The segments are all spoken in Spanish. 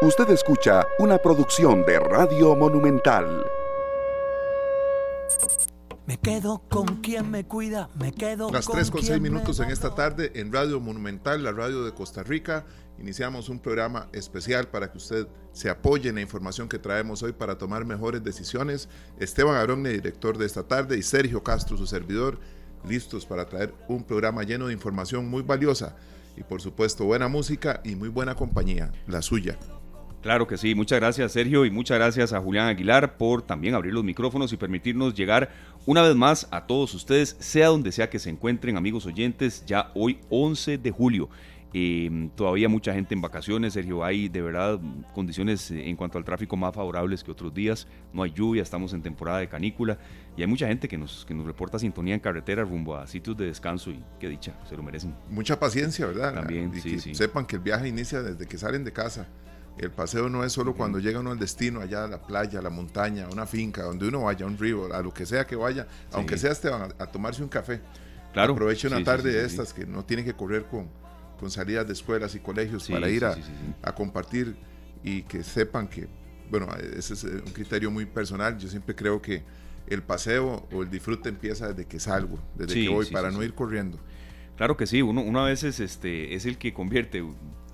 Usted escucha una producción de Radio Monumental. Me quedo con quien me cuida, me quedo Las 3 con 6 minutos en esta tarde en Radio Monumental, la radio de Costa Rica. Iniciamos un programa especial para que usted se apoye en la información que traemos hoy para tomar mejores decisiones. Esteban Aronne, director de esta tarde, y Sergio Castro, su servidor, listos para traer un programa lleno de información muy valiosa y por supuesto buena música y muy buena compañía, la suya. Claro que sí, muchas gracias Sergio y muchas gracias a Julián Aguilar por también abrir los micrófonos y permitirnos llegar una vez más a todos ustedes, sea donde sea que se encuentren amigos oyentes, ya hoy 11 de julio. Eh, todavía mucha gente en vacaciones, Sergio, hay de verdad condiciones en cuanto al tráfico más favorables que otros días, no hay lluvia, estamos en temporada de canícula y hay mucha gente que nos, que nos reporta sintonía en carretera rumbo a sitios de descanso y qué dicha, se lo merecen. Mucha paciencia, ¿verdad? También, y sí, que sí. sepan que el viaje inicia desde que salen de casa. El paseo no es solo cuando llega uno al destino, allá a la playa, a la montaña, a una finca, donde uno vaya, a un río, a lo que sea que vaya, aunque sea Esteban, a, a tomarse un café. Claro. Aproveche una Sí, tarde sí, de estas que no tiene que correr con, con salidas de escuelas y colegios para ir a, a compartir y que sepan que, bueno, ese es eh, un criterio muy personal. Yo siempre creo que el paseo o el disfrute empieza desde que salgo, desde que voy, para no ir corriendo. Claro que sí, uno, uno a veces este, es el que convierte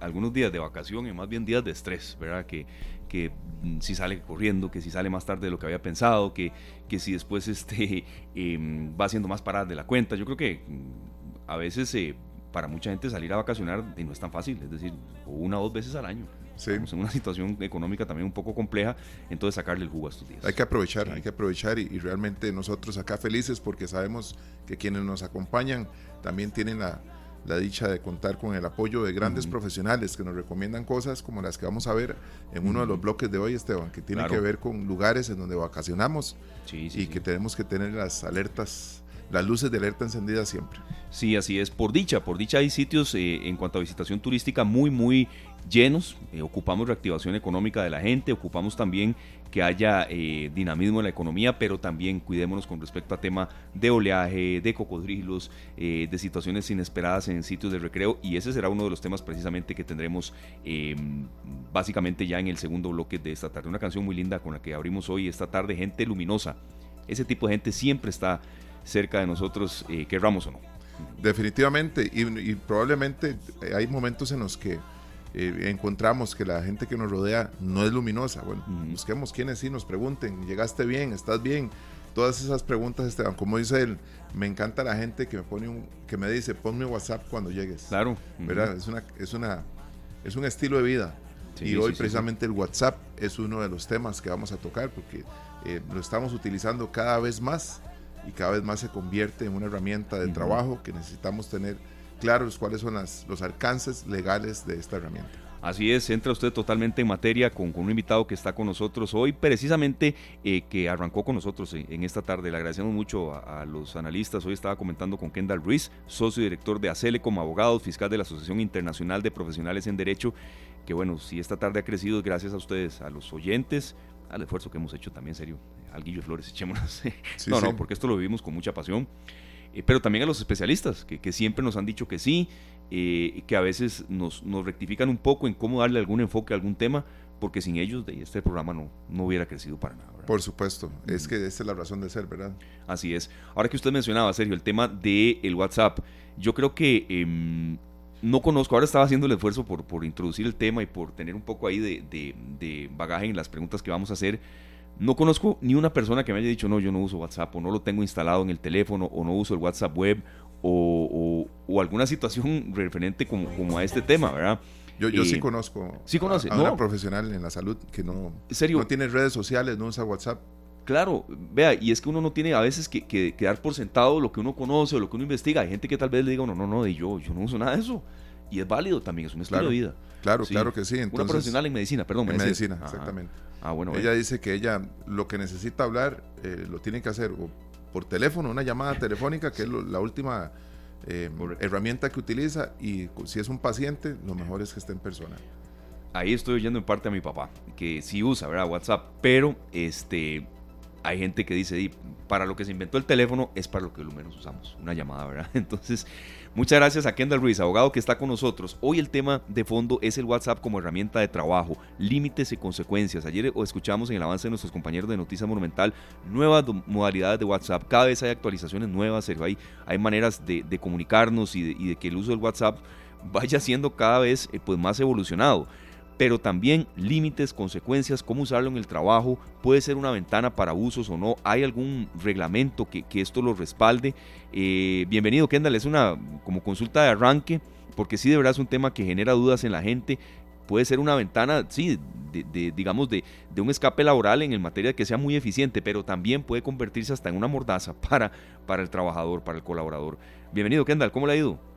algunos días de vacación en más bien días de estrés, ¿verdad? Que, que mm, si sale corriendo, que si sale más tarde de lo que había pensado, que, que si después este, em, va haciendo más paradas de la cuenta. Yo creo que mm, a veces eh, para mucha gente salir a vacacionar eh, no es tan fácil, es decir, una o dos veces al año. Sí. Estamos en una situación económica también un poco compleja, entonces sacarle el jugo a estos días. Hay que aprovechar, Sí. hay que aprovechar y, y realmente nosotros acá felices porque sabemos que quienes nos acompañan también tienen la, la dicha de contar con el apoyo de grandes profesionales que nos recomiendan cosas como las que vamos a ver en uno de los bloques de hoy, Esteban, que tiene Claro. que ver con lugares en donde vacacionamos Sí, sí, y sí. que tenemos que tener las alertas, las luces de alerta encendidas siempre. Sí, así es. Por dicha, por dicha hay sitios eh, en cuanto a visitación turística muy, muy llenos. Eh, ocupamos reactivación económica de la gente, ocupamos también que haya eh, dinamismo en la economía, pero también cuidémonos con respecto a tema de oleaje, de cocodrilos, eh, de situaciones inesperadas en sitios de recreo. Y ese será uno de los temas precisamente que tendremos eh, básicamente ya en el segundo bloque de esta tarde. Una canción muy linda con la que abrimos hoy esta tarde, Gente Luminosa. Ese tipo de gente siempre está cerca de nosotros, eh, querramos o no. Definitivamente, y, probablemente hay momentos en los que eh, encontramos que la gente que nos rodea no es luminosa. Bueno, Ujú. busquemos quienes sí nos pregunten, ¿llegaste bien? ¿Estás bien? Todas esas preguntas, Esteban, como dice él, me encanta la gente que me pone un, que me dice, ponme WhatsApp cuando llegues. Claro. Es una, es una, es un estilo de vida. Sí, y hoy sí, sí. precisamente el WhatsApp es uno de los temas que vamos a tocar porque eh, lo estamos utilizando cada vez más y cada vez más se convierte en una herramienta de Ujú. trabajo que necesitamos tener claros cuáles son las, los alcances legales de esta herramienta. Así es, entra usted totalmente en materia con, con un invitado que está con nosotros hoy, precisamente eh, que arrancó con nosotros en, esta tarde. Le agradecemos mucho a, a los analistas. Hoy estaba comentando con Kendall Ruiz, socio y director de ACELE como abogado, fiscal de la Asociación Internacional de Profesionales en Derecho, que bueno, si esta tarde ha crecido gracias a ustedes, a los oyentes, al esfuerzo que hemos hecho también, serio. Al Guillo Flores, echémonos. Sí, no, sí. no, porque esto lo vivimos con mucha pasión. Eh, pero también a los especialistas, que, que siempre nos han dicho que sí, eh, que a veces nos, nos rectifican un poco en cómo darle algún enfoque a algún tema, porque sin ellos de este programa no, no hubiera crecido para nada. ¿verdad? Por supuesto, es que esta es la razón de ser, ¿verdad? Así es. Ahora que usted mencionaba, Sergio, el tema del el WhatsApp, yo creo que em, no conozco, ahora estaba haciendo el esfuerzo por, por introducir el tema y por tener un poco ahí de, de- de bagaje en las preguntas que vamos a hacer. No conozco ni una persona que me haya dicho, no, yo no uso WhatsApp, o no lo tengo instalado en el teléfono, o no uso el WhatsApp web, o, o- o alguna situación referente como, como a este tema, ¿verdad? Yo, yo Eh, sí conozco ¿sí conoce? a, a una profesional en la salud que no, ¿En serio? no tiene redes sociales, no usa WhatsApp. Claro, vea, y es que uno no tiene a veces que, que- que dar por sentado lo que uno conoce o lo que uno investiga. Hay gente que tal vez le diga, no, no, no, de yo, yo no uso nada de eso. Y es válido también, es un estilo Claro, de vida. Claro, Sí. claro que sí. Una Entonces, profesional en medicina, perdón. en medicina, Ajá. exactamente. Ah, bueno, ella dice que ella lo que necesita hablar eh, lo tiene que hacer o por teléfono, una llamada telefónica, que es lo- la última eh, herramienta que utiliza y si es un paciente, lo mejor es que esté en persona. ahí estoy oyendo en parte a mi papá, que sí usa, ¿verdad? WhatsApp, pero este hay gente que dice, para lo que se inventó el teléfono es para lo que lo menos usamos, una llamada, ¿verdad? Entonces, muchas gracias a Kendall Ruiz, abogado que está con nosotros. Hoy el tema de fondo es el WhatsApp como herramienta de trabajo, límites y consecuencias. Ayer escuchamos en el avance de nuestros compañeros de Noticia Monumental nuevas modalidades de WhatsApp, cada vez hay actualizaciones nuevas, hay, hay maneras de, comunicarnos y de, que el uso del WhatsApp vaya siendo cada vez eh, pues, más evolucionado pero también límites, consecuencias, cómo usarlo en el trabajo, puede ser una ventana para usos o no, hay algún reglamento que, esto lo respalde. Eh, bienvenido Kendall, es una como consulta de arranque, porque sí de verdad es un tema que genera dudas en la gente, puede ser una ventana, sí, de, digamos, de, de, un escape laboral en el materia de que sea muy eficiente, pero también puede convertirse hasta en una mordaza para, para el trabajador, para el colaborador. Bienvenido Kendall, ¿cómo le ha ido?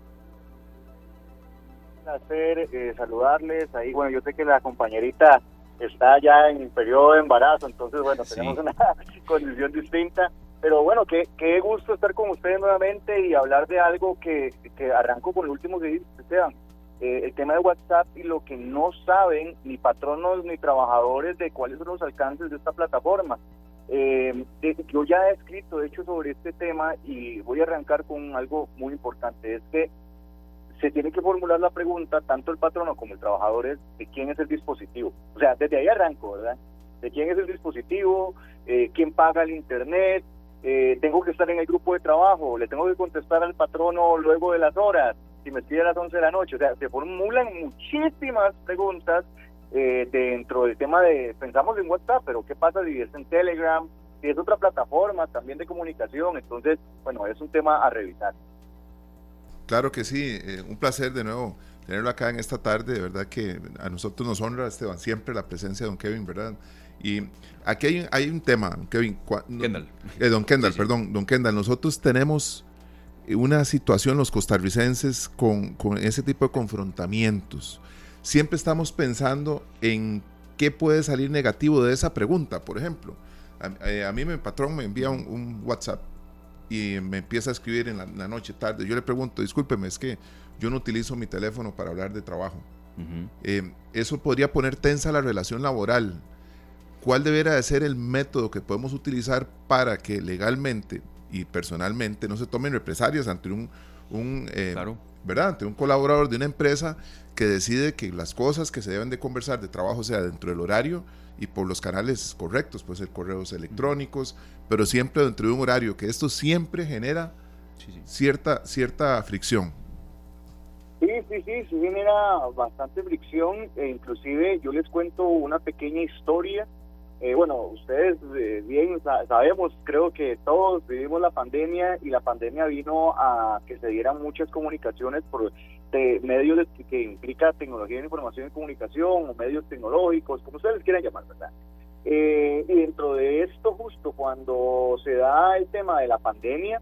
Placer eh, saludarles. Ahí, bueno, yo sé que la compañerita está ya en periodo de embarazo, entonces, bueno, tenemos una condición distinta. Pero bueno, qué, qué gusto estar con ustedes nuevamente y hablar de algo que, que arranco con el último que dice eh, el tema de WhatsApp y lo que no saben ni patronos ni trabajadores de cuáles son los alcances de esta plataforma. Eh, yo ya he escrito, de hecho, sobre este tema y voy a arrancar con algo muy importante. Es que se tiene que formular la pregunta, tanto el patrono como el trabajador, es de quién es el dispositivo. O sea, desde ahí arranco, ¿verdad? De quién es el dispositivo, eh, quién paga el Internet, eh, tengo que estar en el grupo de trabajo, le tengo que contestar al patrono luego de las horas, si me escribe a las 11 de la noche. O sea, se formulan muchísimas preguntas eh, dentro del tema de, pensamos en WhatsApp, pero ¿qué pasa si es en Telegram? Si es otra plataforma también de comunicación. Entonces, bueno, es un tema a revisar. Claro que sí, eh, un placer de nuevo tenerlo acá en esta tarde, de verdad que a nosotros nos honra, Esteban, siempre la presencia de don Kevin, ¿verdad? Y aquí hay, hay un tema, Kevin. Kendall. Eh, don Kendall, perdón, don Kendall, nosotros tenemos una situación los costarricenses con, con ese tipo de confrontamientos. Siempre estamos pensando en qué puede salir negativo de esa pregunta, por ejemplo. A, eh, mí mi patrón me envía un WhatsApp y me empieza a escribir en la, noche, tarde. Yo le pregunto, discúlpeme, es que yo no utilizo mi teléfono para hablar de trabajo. Eh, eso podría poner tensa la relación laboral. ¿Cuál debería de ser el método que podemos utilizar para que legalmente y personalmente no se tomen represalias ante un, un eh, ¿verdad? ante un colaborador de una empresa que decide que las cosas que se deben de conversar de trabajo sea dentro del horario y por los canales correctos, puede ser correos electrónicos, pero siempre dentro de un horario, que esto siempre genera Cierta, cierta fricción. Sí, sí, sí, sí genera bastante fricción e inclusive yo les cuento una pequeña historia eh, bueno, ustedes eh, bien sabemos, creo que todos vivimos la pandemia y la pandemia vino a que se dieran muchas comunicaciones por medios que implica tecnología de información y comunicación o medios tecnológicos, como ustedes quieran llamar, ¿verdad? Eh, y dentro de esto, justo cuando se da el tema de la pandemia,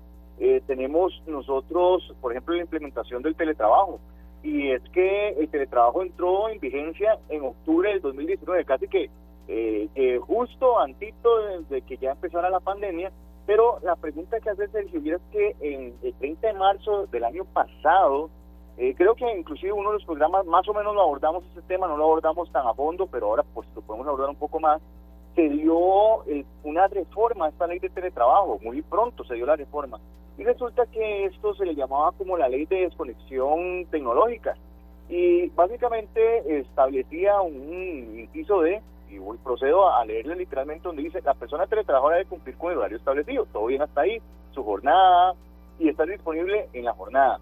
tenemos nosotros, por ejemplo, la implementación del teletrabajo. Y es que el teletrabajo entró en vigencia en octubre del 2019, casi que eh, justo antito de que ya empezara la pandemia, pero la pregunta que hace Sergio es que en el 30 de marzo del año pasado, eh, creo que inclusive uno de los programas más o menos lo abordamos ese tema, no lo abordamos tan a fondo, pero ahora pues lo podemos abordar un poco más, se dio eh, una reforma a esta ley de teletrabajo, muy pronto se dio la reforma, y resulta que esto se le llamaba como la ley de desconexión tecnológica, y básicamente establecía un inciso de y voy, procedo a leerle literalmente donde dice, la persona teletrabajadora debe cumplir con el horario establecido, todo bien hasta ahí, su jornada y estar disponible en la jornada.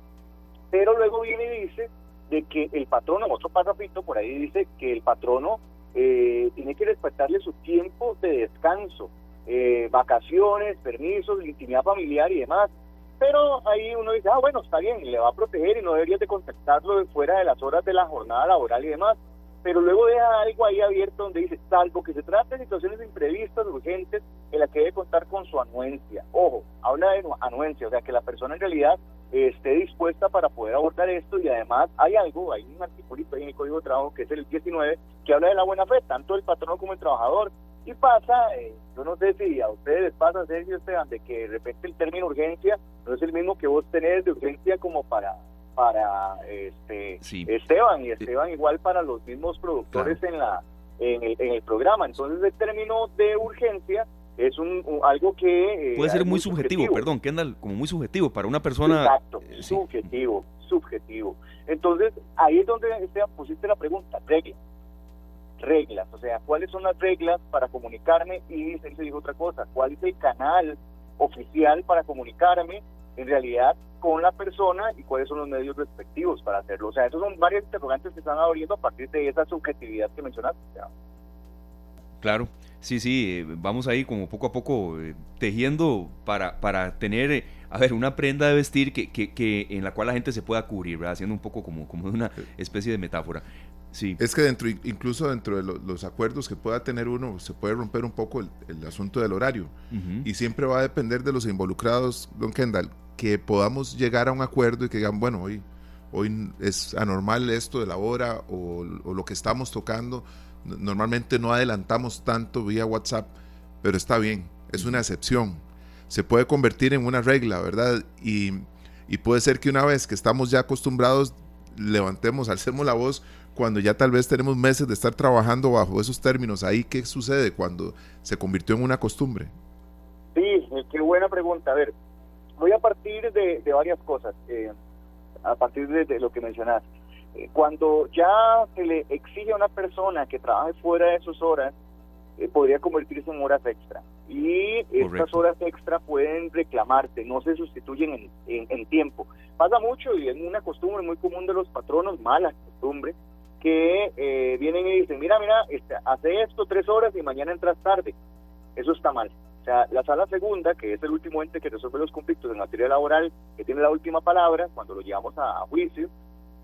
Pero luego viene y dice de que el patrono, otro pasapito por ahí dice que el patrono eh, tiene que respetarle su tiempo de descanso, eh, vacaciones, permisos, intimidad familiar y demás. Pero ahí uno dice, ah, bueno, está bien, le va a proteger y no deberías de contactarlo fuera de las horas de la jornada laboral y demás pero luego deja algo ahí abierto donde dice, salvo que se trate de situaciones imprevistas, urgentes, en las que debe contar con su anuencia. Ojo, habla de anuencia, o sea, que la persona en realidad esté dispuesta para poder abordar esto y además hay algo, hay un articulito ahí en el Código de Trabajo que es el 19, que habla de la buena fe, tanto el patrón como el trabajador. Y pasa, eh, yo no sé si a ustedes les pasa, Sergio Esteban, de que de repente el término urgencia no es el mismo que vos tenés de urgencia como para para este Esteban y Esteban igual para los mismos productores en la en el, en el programa. Entonces el término de urgencia es un, algo que... Eh, Puede ser muy subjetivo, perdón, Kendall, como muy subjetivo para una persona... Exacto, eh, subjetivo, subjetivo. Entonces, ahí es donde Esteban, pusiste la pregunta, reglas. Reglas, o sea, ¿cuáles son las reglas para comunicarme? Y se dijo otra cosa, ¿cuál es el canal oficial para comunicarme en realidad con la persona y cuáles son los medios respectivos para hacerlo? O sea, esos son varios interrogantes que están abriendo a partir de esa subjetividad que mencionaste. Claro. Sí, sí, eh, vamos ahí como poco a poco eh, tejiendo para, para tener, eh, a ver, una prenda de vestir que, que, que, en la cual la gente se pueda cubrir, ¿verdad? Haciendo un poco como, como una especie de metáfora. Sí. Es que dentro, incluso dentro de los acuerdos que pueda tener uno, se puede romper un poco el, asunto del horario. Y siempre va a depender de los involucrados, don Kendall, que podamos llegar a un acuerdo y que digan, bueno, hoy, hoy es anormal esto de la hora o, o lo que estamos tocando Normalmente no adelantamos tanto vía WhatsApp, pero está bien, es una excepción. Se puede convertir en una regla, ¿verdad? Y, puede ser que una vez que estamos ya acostumbrados, levantemos, alcemos la voz cuando ya tal vez tenemos meses de estar trabajando bajo esos términos. Ahí, ¿qué sucede cuando se convirtió en una costumbre? Sí, eh, qué buena pregunta. A ver, voy a partir de, varias cosas, eh, a partir de, lo que mencionaste. Eh, cuando ya se le exige a una persona que trabaje fuera de sus horas, eh, podría convertirse en horas extra. Y estas horas extra pueden reclamarse, no se sustituyen en, tiempo. Pasa mucho y es una costumbre muy común de los patronos, mala costumbre, que eh, vienen y dicen, mira, mira, este, hace esto tres horas y mañana entras tarde. Eso está mal. O sea, la sala segunda, que es el último ente que resuelve los conflictos en materia laboral, que tiene la última palabra, cuando lo llevamos a juicio,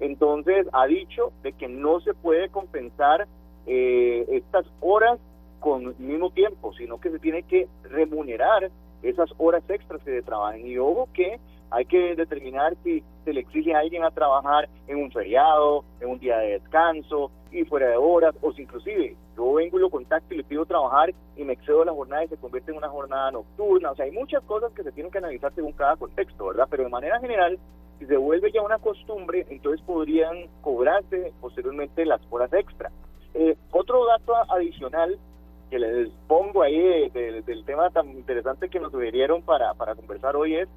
entonces ha dicho de que no se puede compensar eh, estas horas con mismo tiempo, sino que se tiene que remunerar esas horas extras que se trabajan. Y ojo que hay que determinar si se le exige a alguien a trabajar en un feriado, en un día de descanso y fuera de horas, o si inclusive yo vengo y lo contacto y le pido trabajar y me excedo la jornada y se convierte en una jornada nocturna. O sea, hay muchas cosas que se tienen que analizar según cada contexto, ¿verdad? Pero de manera general, si se vuelve ya una costumbre, entonces podrían cobrarse posteriormente las horas extra. Eh, otro dato adicional que les pongo ahí del tema tan interesante que nos sugirieron para, para conversar hoy es,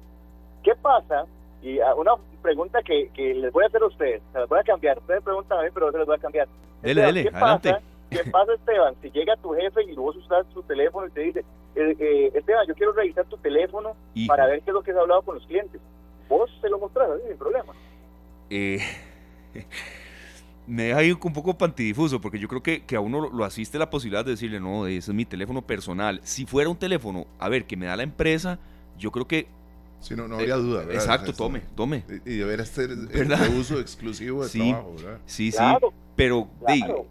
¿qué pasa? Y ah, una pregunta que, que les voy a hacer a ustedes, se las voy a cambiar, ustedes preguntan a mí, pero se les voy a cambiar. Dele, dele, ¿qué Pasa, ¿Qué pasa, Esteban? Si llega tu jefe y vos usas tu teléfono y te dice, eh, eh, Esteban, yo quiero revisar tu teléfono para ver qué es lo que has hablado con los clientes vos se lo mostrás sin problema. Eh, me deja ahí un poco pantidifuso porque yo creo que, que a uno lo asiste la posibilidad de decirle, no, ese es mi teléfono personal. Si fuera un teléfono, a ver, que me da la empresa, yo creo que Sí, no, no había duda. ¿verdad? Exacto, tome, tome. Y, debería ser de uso exclusivo de trabajo, ¿verdad? Sí, sí. Pero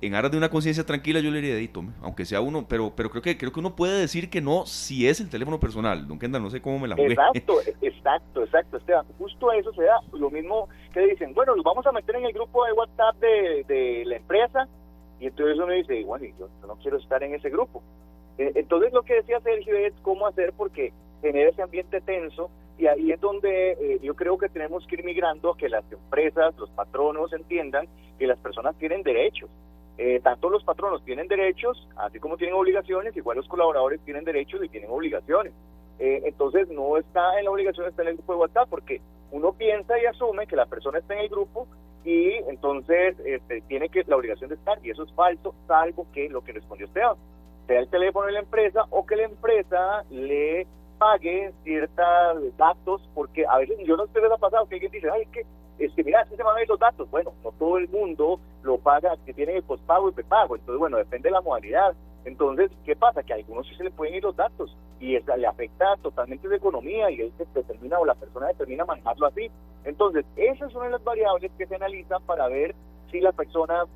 en aras de una conciencia tranquila yo le diría, de tome, aunque sea uno, pero pero creo que creo que uno puede decir que no si es el teléfono personal. Don Kendall, no sé cómo me la jugué. Exacto, exacto, exacto, Esteban. Justo eso se da. Lo mismo que dicen, bueno, los vamos a meter en el grupo de WhatsApp de, de la empresa y entonces uno dice, bueno, yo, no quiero estar en ese grupo. Eh, entonces lo que decía Sergio es cómo hacer porque genera ese ambiente tenso y ahí es donde eh, yo creo que tenemos que ir migrando a que las empresas, los patronos entiendan que las personas tienen derechos. Eh, tanto los patronos tienen derechos, así como tienen obligaciones, igual los colaboradores tienen derechos y tienen obligaciones. Eh, entonces no está en la obligación de estar en el grupo de WhatsApp porque uno piensa y asume que la persona está en el grupo y entonces este, tiene que la obligación de estar y eso es falso, salvo que lo que respondió Esteban, sea el teléfono de la empresa o que la empresa le pague ciertos datos, porque a veces yo no sé qué ha pasado, que alguien dice, ay, es que, es que mira, se van a ir los datos. Bueno, no todo el mundo lo paga, que tiene el postpago y prepago. Entonces, bueno, depende de la modalidad. Entonces, ¿qué pasa? Que a algunos sí se le pueden ir los datos y le afecta totalmente la economía y él se determina o la persona determina manejarlo así. Entonces, esas son las variables que se analizan para ver si la persona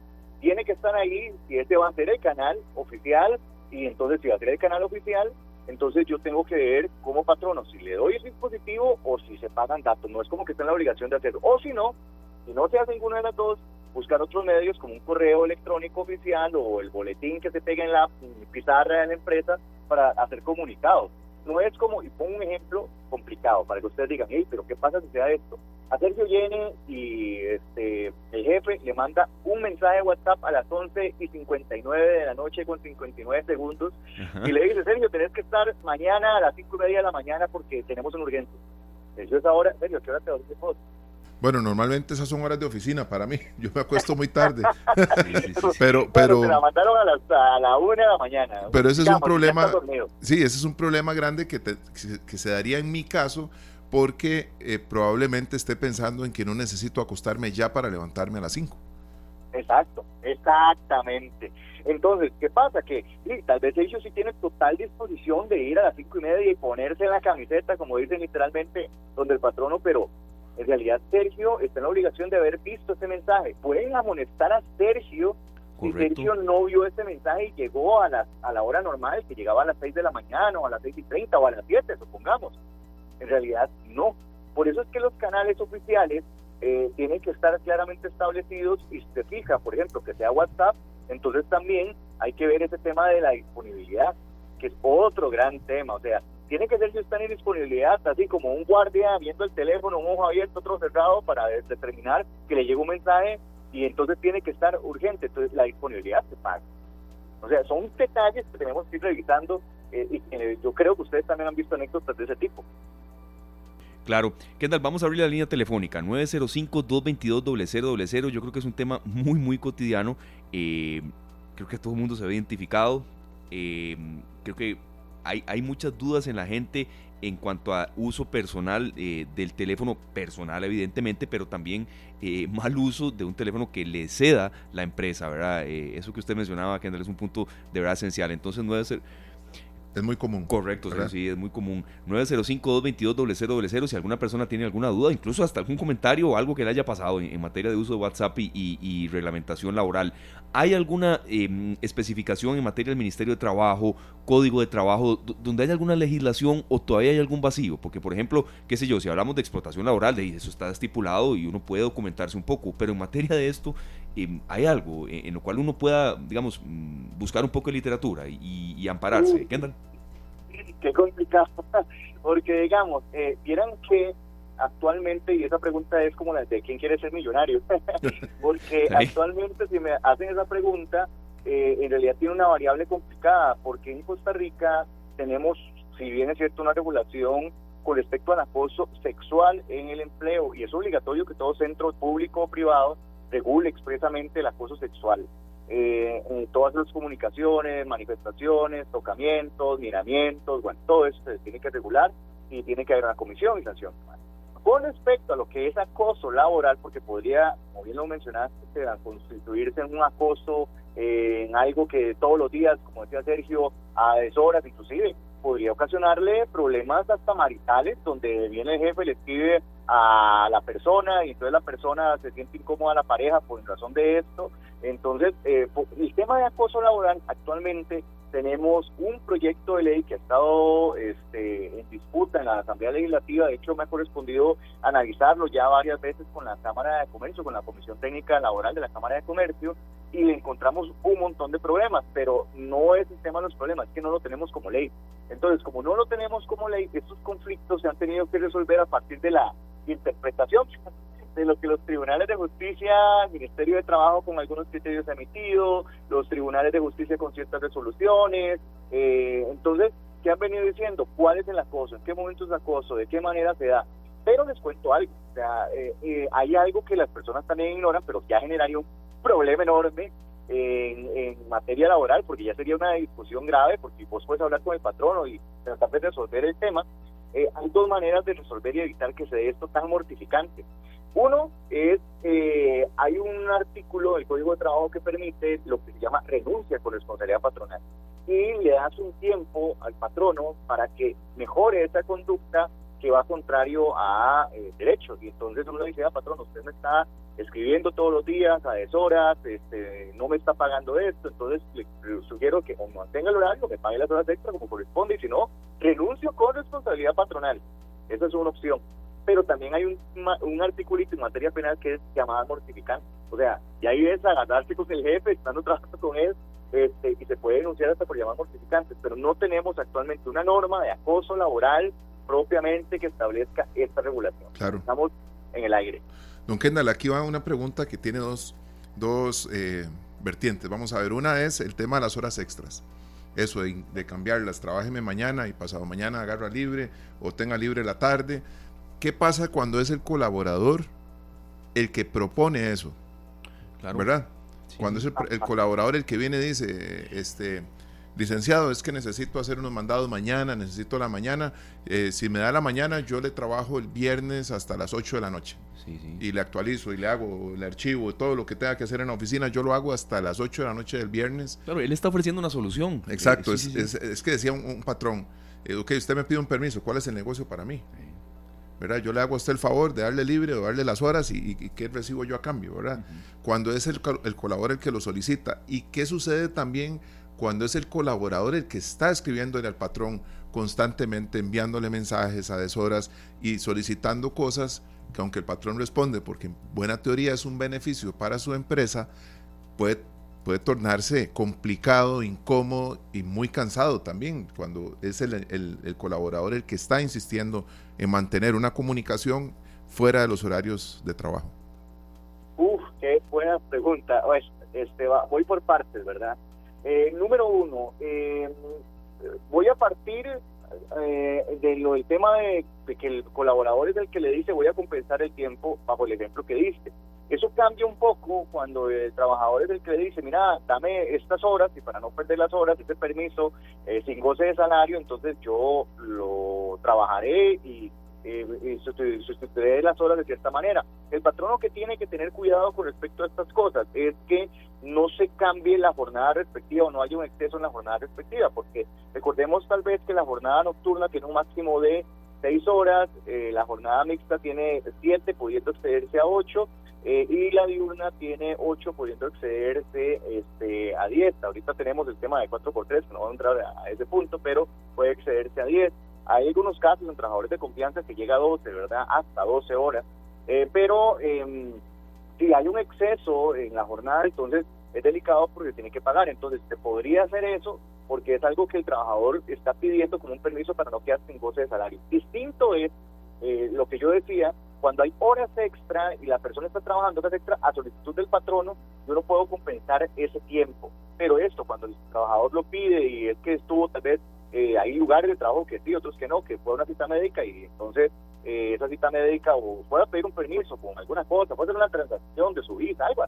tiene que estar ahí, si este va a ser el canal oficial y entonces si va a ser el canal oficial, entonces yo tengo que ver como patrono si le doy el dispositivo o si se pagan datos. No es como que está en la obligación de hacerlo. O si no, si no se hace ninguna de las dos, buscar otros medios como un correo electrónico oficial o el boletín que se pegue en la pizarra de la empresa para hacer comunicados. No es como, y pongo un ejemplo complicado para que ustedes digan, hey, pero ¿qué pasa si sea esto? A Sergio viene y este, el jefe le manda un mensaje de WhatsApp a las 11 y 59 de la noche con 59 segundos y le dice, Sergio, tenés que estar mañana a las 5 y media de la mañana porque tenemos un urgencia. Eso es ahora, Sergio, ¿qué hora te dormís Bueno, normalmente esas son horas de oficina para mí. Yo me acuesto muy tarde. pero, pero. la mandaron a, la una de la mañana. Pero ese es un problema. Sí, ese es un problema grande que, que se daría en mi caso porque eh, probablemente esté pensando en que no necesito acostarme ya para levantarme a las 5. Exacto, exactamente. Entonces, ¿qué pasa? Que tal vez ellos sí tienen total disposición de ir a las cinco y media y ponerse en la camiseta, como dicen literalmente, donde el patrono, pero en realidad Sergio está en la obligación de haber visto ese mensaje. Pueden amonestar a Sergio si Sergio no vio ese mensaje y llegó a la, a la hora normal, que llegaba a las 6 de la mañana o a las seis y 30 o a las 7, supongamos. En realidad no. Por eso es que los canales oficiales eh, tienen que estar claramente establecidos y se fija, por ejemplo, que sea WhatsApp, entonces también hay que ver ese tema de la disponibilidad, que es otro gran tema. O sea, tiene que ser si están en disponibilidad, así como un guardia viendo el teléfono, un ojo abierto, otro cerrado, para determinar que le llega un mensaje y entonces tiene que estar urgente. Entonces la disponibilidad se paga. O sea, son detalles que tenemos que ir revisando eh, y yo creo que ustedes también han visto anécdotas de ese tipo. Claro. Kendall, vamos a abrir la línea telefónica 905-222-0000. Yo creo que es un tema muy, muy cotidiano. Eh, creo que todo el mundo se ve identificado. Eh, creo que hay, hay, muchas dudas en la gente en cuanto a uso personal eh, del teléfono personal, evidentemente, pero también mal uso de un teléfono que le ceda la empresa, ¿verdad? eso que usted mencionaba, Kendall, es un punto de verdad esencial. Entonces, no debe ser es muy común. Correcto, sí, es muy común. 905-222-0000. Si alguna persona tiene alguna duda, incluso hasta algún comentario o algo que le haya pasado en, materia de uso de WhatsApp y, reglamentación laboral. ¿Hay alguna em, especificación en materia del Ministerio de Trabajo, Código de Trabajo, donde hay alguna legislación o todavía hay algún vacío? Porque, por ejemplo, qué sé yo, si hablamos de explotación laboral, de eso está estipulado y uno puede documentarse un poco, pero en materia de esto, em, ¿hay algo en, lo cual uno pueda, digamos, mm, buscar un poco de literatura y, y ampararse? ¿Qué andan? Qué complicado, porque digamos, eh, vieran que actualmente, y esa pregunta es como la de quién quiere ser millonario, porque actualmente si me hacen esa pregunta, eh, en realidad tiene una variable complicada, porque en Costa Rica tenemos, si bien es cierto, una regulación con respecto al acoso sexual en el empleo, y es obligatorio que todo centro público o privado regule expresamente el acoso sexual eh, en todas las comunicaciones, manifestaciones, tocamientos, miramientos, bueno, todo eso se tiene que regular y tiene que haber una comisión y sanción. Con respecto a lo que es acoso laboral, porque podría, como bien lo mencionaste, constituirse en un acoso, eh, en algo que todos los días, como decía Sergio, a deshoras inclusive, podría ocasionarle problemas hasta maritales, donde viene el jefe, le escribe a la persona y entonces la persona se siente incómoda a la pareja por razón de esto. Entonces, eh, el tema de acoso laboral actualmente tenemos un proyecto de ley que ha estado este, en disputa en la Asamblea Legislativa, de hecho me ha correspondido analizarlo ya varias veces con la Cámara de Comercio, con la Comisión Técnica Laboral de la Cámara de Comercio, y le encontramos un montón de problemas, pero no es el tema de los problemas, es que no lo tenemos como ley. Entonces, como no lo tenemos como ley, estos conflictos se han tenido que resolver a partir de la interpretación de lo que los tribunales de justicia, el Ministerio de Trabajo con algunos criterios emitidos, los tribunales de justicia con ciertas resoluciones. Eh, entonces, ¿qué han venido diciendo? ¿Cuál es el acoso? ¿En qué momento es acoso? ¿De qué manera se da? Pero les cuento algo. O sea, eh, eh, hay algo que las personas también ignoran, pero ya generaría un problema enorme en, materia laboral, porque ya sería una discusión grave, porque vos puedes hablar con el patrono y tratar de resolver el tema. Eh, hay dos maneras de resolver y evitar que se dé esto tan mortificante. Uno es, eh, hay un artículo del Código de Trabajo que permite lo que se llama renuncia con responsabilidad patronal y le das un tiempo al patrono para que mejore esa conducta que va contrario a eh, derechos. Y entonces uno dice, ah, patrón, usted me está escribiendo todos los días a deshoras, este, no me está pagando esto, entonces le, sugiero que o mantenga el horario, me pague las horas extra como corresponde, y si no, renuncio con responsabilidad patronal. Esa es una opción. Pero también hay un, un articulito en materia penal que es llamada mortificante. O sea, y ahí es agarrarse con el jefe, estando trabajando con él, este, y se puede denunciar hasta por llamar mortificantes, pero no tenemos actualmente una norma de acoso laboral propiamente que establezca esta regulación. Claro. Estamos en el aire. Don Kendall, aquí va una pregunta que tiene dos, dos eh, vertientes. Vamos a ver, una es el tema de las horas extras. Eso de, de cambiarlas, trabájeme mañana y pasado mañana agarra libre o tenga libre la tarde. ¿Qué pasa cuando es el colaborador el que propone eso? Claro. ¿Verdad? Cuando es el, el, colaborador el que viene y dice, este, licenciado, es que necesito hacer unos mandados mañana, necesito la mañana. Eh, si me da la mañana, yo le trabajo el viernes hasta las 8 de la noche. Sí, sí. Y le actualizo y le hago el archivo, todo lo que tenga que hacer en la oficina, yo lo hago hasta las 8 de la noche del viernes. Claro, él está ofreciendo una solución. Exacto, Eh, sí, es, sí. es- es que decía un, un patrón, eh, ok, usted me pide un permiso, ¿cuál es el negocio para mí? ¿verdad? Yo le hago a usted el favor de darle libre o darle las horas y, y- y qué recibo yo a cambio, ¿verdad? Cuando es el, el colaborador el que lo solicita. ¿Y qué sucede también cuando es el colaborador el que está escribiéndole al patrón constantemente, enviándole mensajes a deshoras y solicitando cosas que aunque el patrón responde, porque en buena teoría es un beneficio para su empresa, puede, puede tornarse complicado, incómodo y muy cansado también cuando es el, el- colaborador el que está insistiendo en mantener una comunicación fuera de los horarios de trabajo. Uf, qué buena pregunta. Este, va- voy por partes, ¿verdad? Eh, número uno, eh, voy a partir eh, de lo del tema de, que el colaborador es el que le dice voy a compensar el tiempo bajo el ejemplo que diste. Eso cambia un poco cuando el trabajador es el que le dice, mira, dame estas horas y para no perder las horas, este permiso eh, sin goce de salario, entonces yo lo trabajaré y, eh, sustitu- sustituiré las horas de cierta manera. El patrono que tiene que tener cuidado con respecto a estas cosas es que no se cambie la jornada respectiva o no haya un exceso en la jornada respectiva, porque recordemos tal vez que la jornada nocturna tiene un máximo de seis horas, eh, la jornada mixta tiene siete, pudiendo excederse a ocho, eh, y la diurna tiene 8 pudiendo excederse este, a 10. Ahorita tenemos el tema de 4x3, que no vamos a entrar a, a ese punto, pero puede excederse a 10. Hay algunos casos en trabajadores de confianza que llega a 12, ¿verdad? Hasta 12 horas. Eh, pero eh, si hay un exceso en la jornada, entonces es delicado porque tiene que pagar. Entonces, se podría hacer eso porque es algo que el trabajador está pidiendo como un permiso para no quedar sin goce de salario. Distinto es eh, lo que yo decía, cuando hay horas extra y la persona está trabajando horas extra a solicitud del patrono, yo no puedo compensar ese tiempo. Pero esto, cuando el trabajador lo pide y es que estuvo tal vez, eh, hay lugares de trabajo que sí, otros que no, que fue una cita médica y entonces eh, esa cita médica o pueda pedir un permiso con alguna cosa, puede ser una transacción de su visa, algo.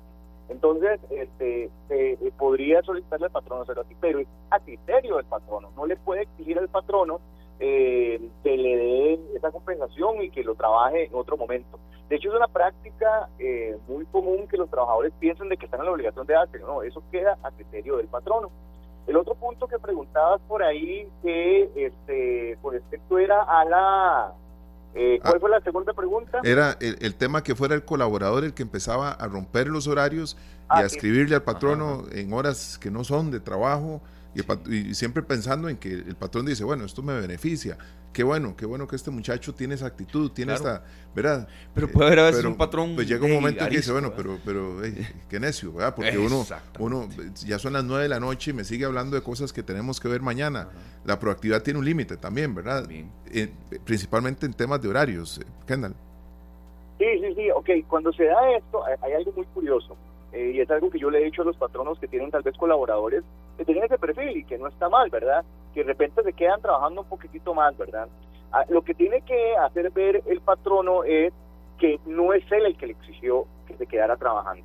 Entonces, este, eh, podría solicitarle al patrono hacerlo así, pero es a criterio del patrono. No le puede exigir al patrono eh, que le dé esa compensación y que lo trabaje en otro momento. De hecho, es una práctica eh, muy común que los trabajadores piensen de que están en la obligación de hacerlo. No, eso queda a criterio del patrono. El otro punto que preguntabas por ahí, que este, con respecto era a la... Eh, ¿Cuál Ah. fue la segunda pregunta? Era el, el tema que fuera el colaborador el que empezaba a romper los horarios y Ah, a escribirle al patrono en horas que no son de trabajo y, el pat- y siempre pensando en que el patrón dice, bueno, esto me beneficia. Qué bueno, qué bueno que este muchacho tiene esa actitud, tiene Claro. esta, ¿verdad? Pero puede haber a veces pero, un patrón, Pues llega un momento en que dice, bueno, ¿verdad? pero, pero, ey, qué necio, ¿verdad? Porque uno, ya son las nueve de la noche y me sigue hablando de cosas que tenemos que ver mañana. La proactividad tiene un límite también, ¿verdad? Bien. Eh, principalmente en temas de horarios, eh, Kendall. Sí, sí, sí, ok. Cuando se da esto, hay algo muy curioso. Eh, y es algo que yo le he dicho a los patronos que tienen tal vez colaboradores que tienen ese perfil y que no está mal, ¿verdad? Que de repente se quedan trabajando un poquitito más, ¿verdad? Ah, lo que tiene que hacer ver el patrono es que no es él el que le exigió que se quedara trabajando.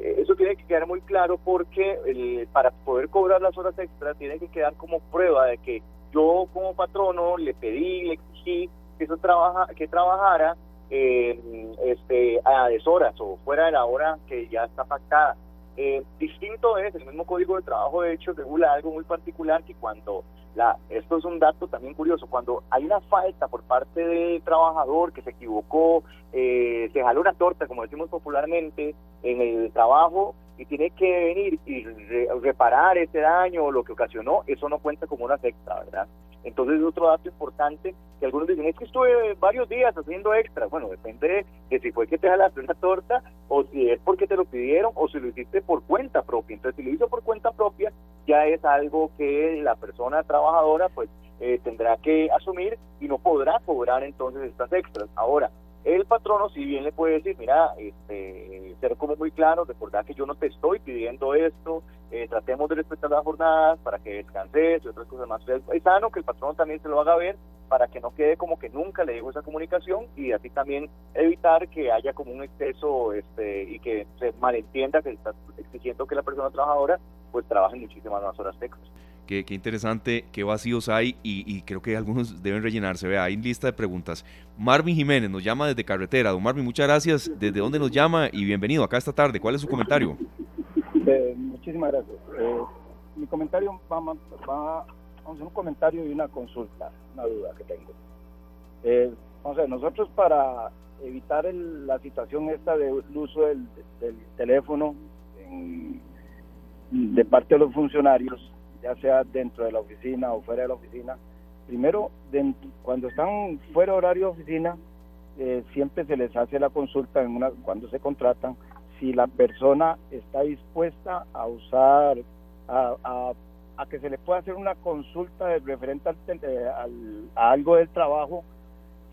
Eh, eso tiene que quedar muy claro porque para poder cobrar las horas extras tiene que quedar como prueba de que yo como patrono le pedí, le exigí que eso trabaja, que trabajara eh, este, a deshoras o fuera de la hora que ya está pactada. Eh, distinto es, el mismo código de trabajo de hecho regula algo muy particular que cuando, la, esto es un dato también curioso, cuando hay una falta por parte del trabajador que se equivocó, eh, se jaló una torta, como decimos popularmente, en el trabajo y tiene que venir y re- reparar ese daño o lo que ocasionó, eso no cuenta como una extra, ¿verdad? Entonces es otro dato importante que algunos dicen, es que estuve varios días haciendo extra. Bueno, depende de, de si fue que te jalaste una torta o si es porque te lo pidieron o si lo hiciste por cuenta propia. Entonces, si lo hizo por cuenta propia, ya es algo que la persona trabajadora pues eh, tendrá que asumir y no podrá cobrar entonces estas extras. Ahora, El patrono, si bien le puede decir, mira, este, ser como muy claro, recordar que yo no te estoy pidiendo esto, eh, tratemos de respetar las jornadas para que descanses y otras cosas más. Es sano que el patrono también se lo haga ver para que no quede como que nunca le digo esa comunicación y así también evitar que haya como un exceso este, y que se malentienda que está exigiendo que la persona trabajadora pues trabaje muchísimas más horas extras. Qué, qué, interesante, qué vacíos hay y, creo que algunos deben rellenarse. Vea, hay lista de preguntas. Marvin Jiménez nos llama desde carretera. Don Marvin, muchas gracias. ¿Desde dónde nos llama? Y bienvenido acá esta tarde. ¿Cuál es su comentario? Eh, muchísimas gracias. Eh, mi comentario va, va, a un comentario y una consulta, una duda que tengo. Eh, vamos a ver, nosotros para evitar la situación esta del uso del, del teléfono de parte de los funcionarios, ya sea dentro de la oficina o fuera de la oficina. Primero, cuando están fuera de horario de oficina, eh, siempre se les hace la consulta en una, cuando se contratan si la persona está dispuesta a usar, a, a, que se le pueda hacer una consulta referente eh, al, a algo del trabajo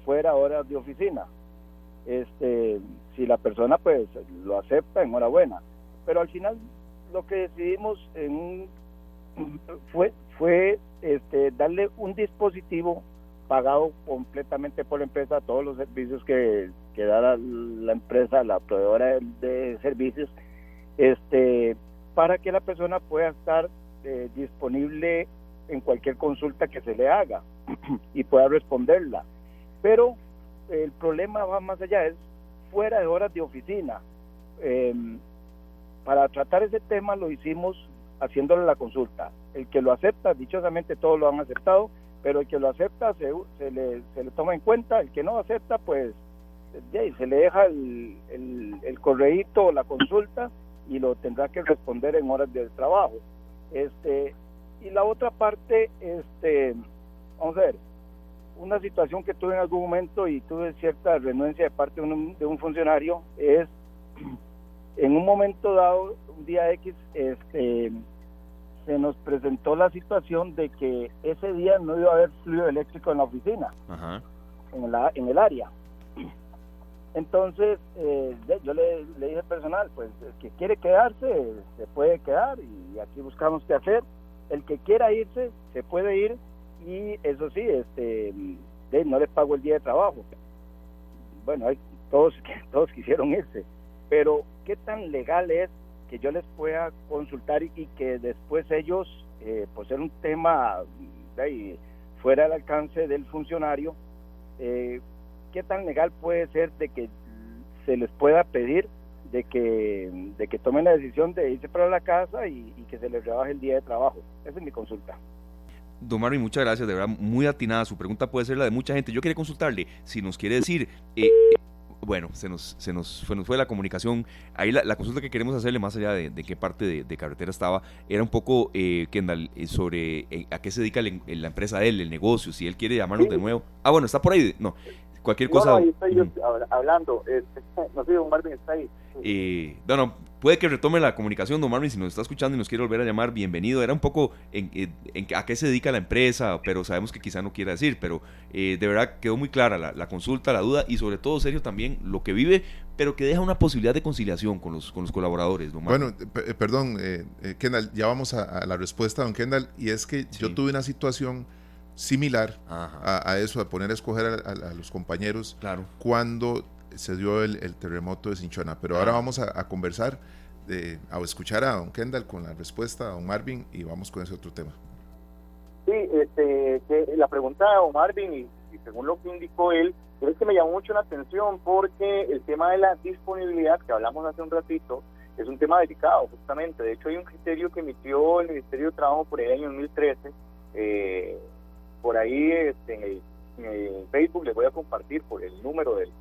fuera horas de oficina. Este, si la persona pues lo acepta, enhorabuena. Pero al final lo que decidimos en un fue, fue este, darle un dispositivo pagado completamente por la empresa, todos los servicios que, que da la, empresa, la proveedora de, servicios, este, para que la persona pueda estar eh, disponible en cualquier consulta que se le haga y pueda responderla. Pero el problema va más allá, es fuera de horas de oficina. Em, para tratar ese tema lo hicimos haciéndole la consulta. El que lo acepta, dichosamente todos lo han aceptado, pero el que lo acepta se, se, le, se le toma en cuenta, el que no acepta, pues se le deja el, el, o la consulta y lo tendrá que responder en horas de trabajo. Este, y la otra parte, este, vamos a ver, una situación que tuve en algún momento y tuve cierta renuencia de parte de un, de un funcionario es en un momento dado, un día X, este, se nos presentó la situación de que ese día no iba a haber fluido eléctrico en la oficina, En, la, en el área. Entonces, eh, yo le, dije al personal, pues el que quiere quedarse, se puede quedar y aquí buscamos qué hacer. El que quiera irse, se puede ir y eso sí, este, no les pago el día de trabajo. Bueno, hay, todos, todos quisieron irse pero qué tan legal es que yo les pueda consultar y, que después ellos, eh, por ser un tema de fuera del alcance del funcionario, eh, qué tan legal puede ser de que se les pueda pedir de que, de que tomen la decisión de irse para la casa y, que se les rebaje el día de trabajo. Esa es mi consulta. Don Marvin, muchas gracias, de verdad, muy atinada. Su pregunta puede ser la de mucha gente. Yo quería consultarle si nos quiere decir eh, bueno, se nos, se nos, fue, nos fue la comunicación. Ahí la, consulta que queremos hacerle, más allá de, qué parte de, carretera estaba, era un poco, eh, Kendall, eh, sobre eh, a qué se dedica la empresa de él, el negocio, si él quiere llamarnos de nuevo. Ah, bueno, está por ahí. No, cualquier cosa. No, ahí estoy yo hablando. Este, no sé, don Marvin está ahí. Eh, no, puede que retome la comunicación, don Marvin, si nos está escuchando y nos quiere volver a llamar, bienvenido. Era un poco en, a qué se dedica la empresa, pero sabemos que quizá no quiera decir, pero eh, de verdad quedó muy clara la, consulta, la duda y sobre todo, serio, también lo que vive, pero que deja una posibilidad de conciliación con los, con los colaboradores, don Marvin. Bueno, eh, perdón, Kendall, ya vamos a, la respuesta, don Kendall, y es que yo tuve una situación similar a, eso, a poner a escoger a, los compañeros claro. cuando se dio el, terremoto de Cinchona. Pero ahora vamos a, conversar, de, a escuchar a don Kendall con la respuesta a don Marvin y vamos con ese otro tema. Sí, este, la pregunta de don Marvin, y, según lo que indicó él, es que me llamó mucho la atención porque el tema de la disponibilidad que hablamos hace un ratito es un tema delicado, justamente. De hecho, hay un criterio que emitió el Ministerio de Trabajo por el año 2013. Eh, por ahí este, en, el, Facebook les voy a compartir por el número del,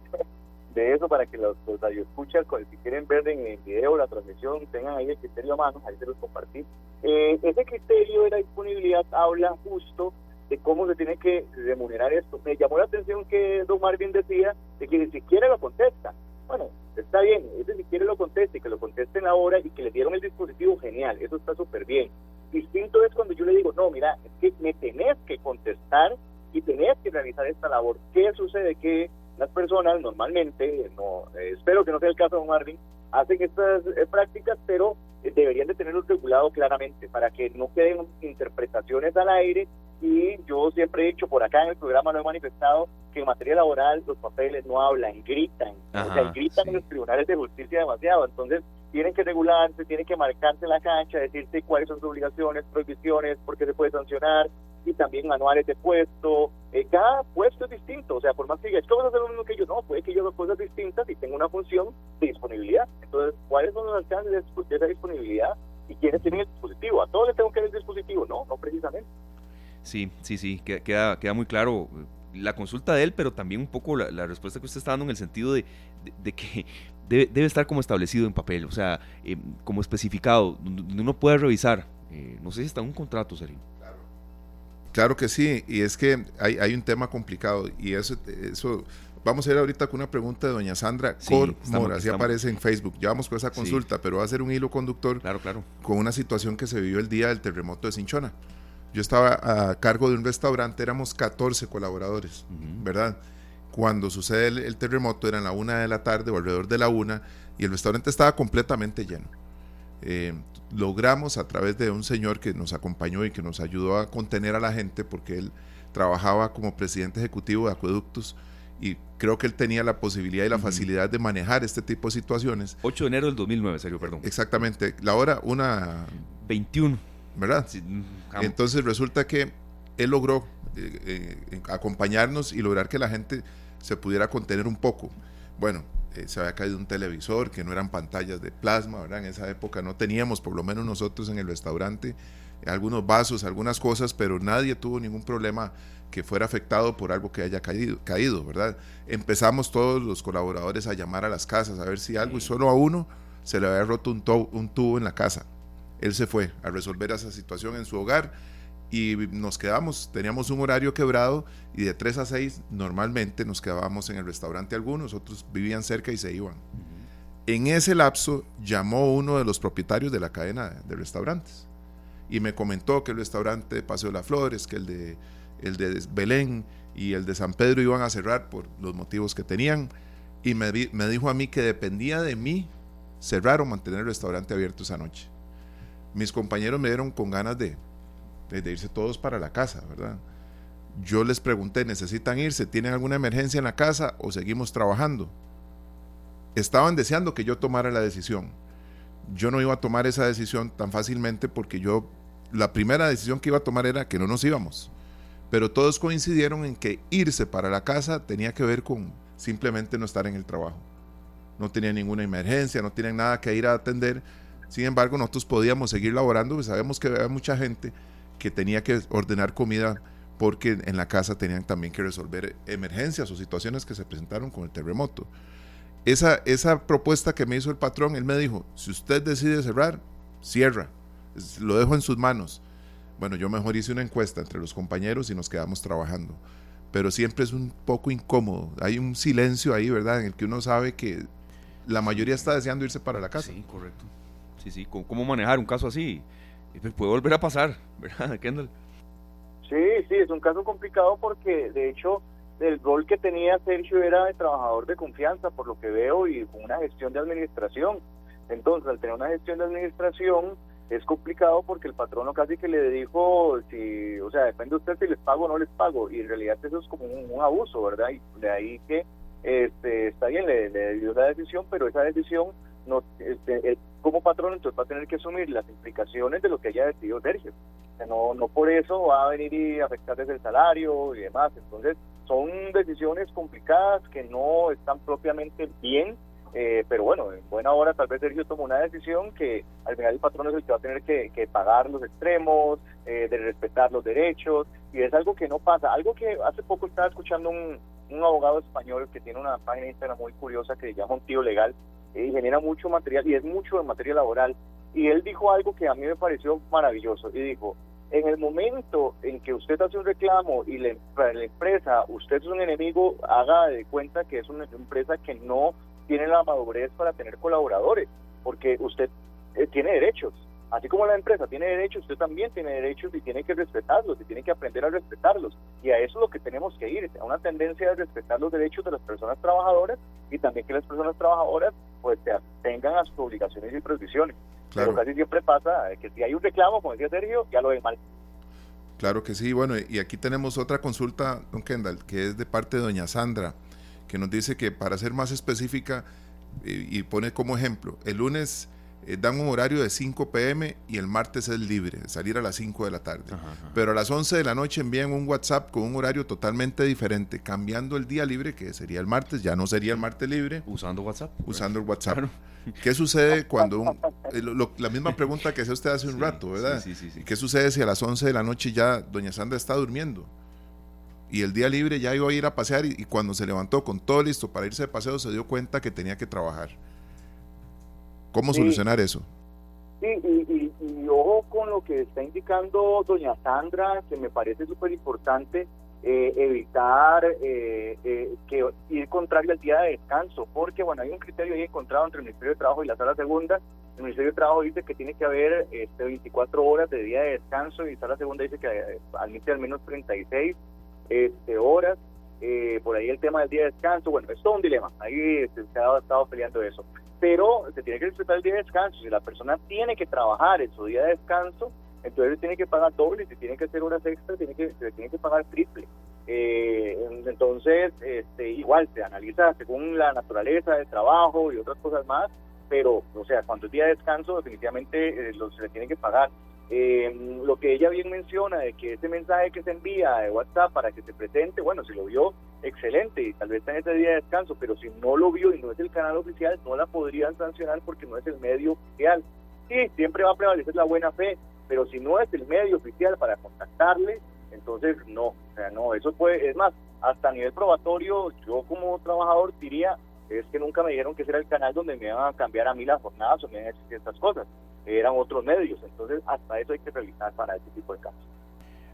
de eso para que los, los radioescuchas, si quieren ver en el video la transmisión, tengan ahí el criterio a mano, ahí se los compartí. Eh, ese criterio de la disponibilidad habla justo de cómo se tiene que remunerar esto. Me llamó la atención que Don Marvin decía de que ni siquiera lo contesta. Bueno, está bien, ese ni siquiera lo conteste, que lo contesten ahora y que le dieron el dispositivo, genial, eso está súper bien. Distinto es cuando yo le digo, no, mira, es que me tenés que contestar y tenés que realizar esta labor. ¿Qué sucede? Que las personas normalmente, no eh, espero que no sea el caso de Marvin, hacen estas eh, prácticas, pero eh, deberían de tenerlo regulado claramente para que no queden interpretaciones al aire. Y yo siempre he dicho, por acá en el programa lo he manifestado, que en materia laboral los papeles no hablan, gritan, o sea, gritan en los tribunales de justicia demasiado, entonces tienen que regularse, tienen que marcarse la cancha, decirte cuáles son sus obligaciones, prohibiciones, por qué se puede sancionar, y también manuales de puesto. Eh, cada puesto es distinto, o sea, por más que digas, ¿cómo vas a hacer lo mismo que yo? No, puede que yo haga cosas distintas y tengo una función de disponibilidad. Entonces, ¿cuáles son los alcances de esa disponibilidad y quiénes tienen el dispositivo? ¿A todos les tengo que dar el dispositivo? No, no precisamente. Sí, sí, sí, queda, queda muy claro eh, la consulta de él, pero también un poco la, respuesta que usted está dando en el sentido de, de, que debe, debe, estar como establecido en papel, o sea, eh, como especificado, donde uno puede revisar. no sé si está en un contrato, Sergio. Claro que sí, y es que hay, hay un tema complicado y eso, eso vamos a ir ahorita con una pregunta de doña Sandra sí, así aparece en Facebook. Ya vamos con esa consulta, pero va a ser un hilo conductor claro, claro. con una situación que se vivió el día del terremoto de Cinchona. Yo estaba a cargo de un restaurante, éramos 14 colaboradores, ¿verdad? Cuando sucede el, terremoto, eran la una de la tarde o alrededor de la una, y el restaurante estaba completamente lleno. Eh, logramos a través de un señor que nos acompañó y que nos ayudó a contener a la gente porque él trabajaba como presidente ejecutivo de acueductos y creo que él tenía la posibilidad y la facilidad de manejar este tipo de situaciones. 8 de enero del 2009, serio, perdón. Exactamente. La hora, una... 21. ¿Verdad? Entonces resulta que él logró eh, eh, acompañarnos y lograr que la gente se pudiera contener un poco. Bueno, eh, se había caído un televisor, que no eran pantallas de plasma, ¿verdad? En esa época no teníamos, por lo menos nosotros en el restaurante, algunos vasos, algunas cosas, pero nadie tuvo ningún problema que fuera afectado por algo que haya caído, caído ¿verdad? Empezamos todos los colaboradores a llamar a las casas a ver si algo, y solo a uno se le había roto un, un tubo en la casa. Él se fue a resolver esa situación en su hogar y nos quedamos, teníamos un horario quebrado y de 3 a 6 normalmente nos quedábamos en el restaurante algunos, otros vivían cerca y se iban. En ese lapso llamó uno de los propietarios de la cadena de restaurantes y me comentó que el restaurante de Paseo de las Flores, que el de, el de Belén y el de San Pedro iban a cerrar por los motivos que tenían y me, me dijo a mí que dependía de mí cerrar o mantener el restaurante abierto esa noche. Mis compañeros me dieron con ganas de, de irse todos para la casa, ¿verdad? Yo les pregunté, ¿necesitan irse? ¿Tienen alguna emergencia en la casa o seguimos trabajando? Estaban deseando que yo tomara la decisión. Yo no iba a tomar esa decisión tan fácilmente porque yo, la primera decisión que iba a tomar era que no nos íbamos. Pero todos coincidieron en que irse para la casa tenía que ver con simplemente no estar en el trabajo. No tenía ninguna emergencia, no tienen nada que ir a atender. Sin embargo, nosotros podíamos seguir laborando, pues sabemos que había mucha gente que tenía que ordenar comida porque en la casa tenían también que resolver emergencias o situaciones que se presentaron con el terremoto. Esa, esa propuesta que me hizo el patrón, él me dijo, si usted decide cerrar, cierra, lo dejo en sus manos. Bueno, yo mejor hice una encuesta entre los compañeros y nos quedamos trabajando. Pero siempre es un poco incómodo. Hay un silencio ahí, ¿verdad? En el que uno sabe que la mayoría está deseando irse para la casa. Sí, correcto. Sí, sí. ¿Cómo manejar un caso así? Pues, puede volver a pasar, ¿verdad, Kendall? Sí, sí, es un caso complicado porque de hecho el rol que tenía Sergio era de trabajador de confianza, por lo que veo, y una gestión de administración. Entonces, al tener una gestión de administración, es complicado porque el patrono casi que le dijo, si, o sea, depende de usted si les pago o no les pago, y en realidad eso es como un, abuso, ¿verdad? Y de ahí que este, está bien, le, le dio la decisión, pero esa decisión no, este, como patrón entonces va a tener que asumir las implicaciones de lo que haya decidido Sergio. no, no por eso va a venir y afectar desde el salario y demás. Entonces, son decisiones complicadas que no están propiamente bien, eh, pero bueno, en buena hora tal vez Sergio tomó una decisión que al final el patrón es el que va a tener que, pagar los extremos, eh, de respetar los derechos, y es algo que no pasa. Algo que hace poco estaba escuchando un, un abogado español que tiene una página de Instagram muy curiosa que se llama Un Tío Legal, y genera mucho material y es mucho de materia laboral. Y él dijo algo que a mí me pareció maravilloso y dijo, en el momento en que usted hace un reclamo y la, la empresa, usted es un enemigo, haga de cuenta que es una empresa que no tiene la madurez para tener colaboradores, porque usted eh, tiene derechos Así como la empresa tiene derechos, usted también tiene derechos y tiene que respetarlos y tiene que aprender a respetarlos. Y a eso es lo que tenemos que ir, a una tendencia de respetar los derechos de las personas trabajadoras y también que las personas trabajadoras pues tengan a sus obligaciones y prohibiciones. Pero casi siempre pasa que si hay un reclamo, como decía Sergio, ya lo ven mal. Claro que sí, bueno, y aquí tenemos otra consulta, don Kendall, que es de parte de doña Sandra, que nos dice que para ser más específica, y, y pone como ejemplo, el lunes eh, dan un horario de 5 pm y el martes es libre, salir a las 5 de la tarde. Pero a las 11 de la noche envían un WhatsApp con un horario totalmente diferente, cambiando el día libre, que sería el martes, ya no sería el martes libre. Usando WhatsApp. Usando el WhatsApp. ¿Qué sucede cuando eh, la misma pregunta que hacía usted hace un rato, ¿verdad? Sí, sí, sí, ¿Qué sucede si a las 11 de la noche ya doña Sandra está durmiendo? Y el día libre ya iba a ir a pasear y cuando se levantó con todo listo para irse de paseo se dio cuenta que tenía que trabajar. ¿Cómo solucionar eso? Sí, y, ojo con lo que está indicando doña Sandra, que me parece súper importante, eh, evitar eh, eh, que ir contrario al día de descanso, porque bueno, hay un criterio ahí encontrado entre el Ministerio de Trabajo y la Sala Segunda. El Ministerio de Trabajo dice que tiene que haber este, 24 horas de día de descanso y la Sala Segunda dice que admite al menos 36 este, horas. por ahí el tema del día de descanso, bueno, es todo un dilema, ahí se ha estado peleando eso pero se tiene que respetar el día de descanso. Si la persona tiene que trabajar en su día de descanso, entonces tiene que pagar doble, si tiene que hacer horas extras, tiene que, se tiene que pagar triple. Eh, entonces, este, igual se analiza según la naturaleza del trabajo y otras cosas más, pero, o sea, cuando es día de descanso, definitivamente eh, se le tiene que pagar. Eh, lo que ella bien menciona de que ese mensaje que se envía de WhatsApp para que se presente, bueno, si lo vio, excelente, y tal vez está en ese día de descanso, pero si no lo vio y no es el canal oficial, no la podrían sancionar porque no es el medio oficial. Sí, siempre va a prevalecer la buena fe, pero si no es el medio oficial para contactarle, entonces no, o sea, no, eso puede, es más, hasta a nivel probatorio, yo como trabajador diría, es que nunca me dijeron que ese era el canal donde me iban a cambiar a mí las jornadas o me iban a decir estas cosas eran otros medios. Entonces, hasta eso hay que revisar para este tipo de casos.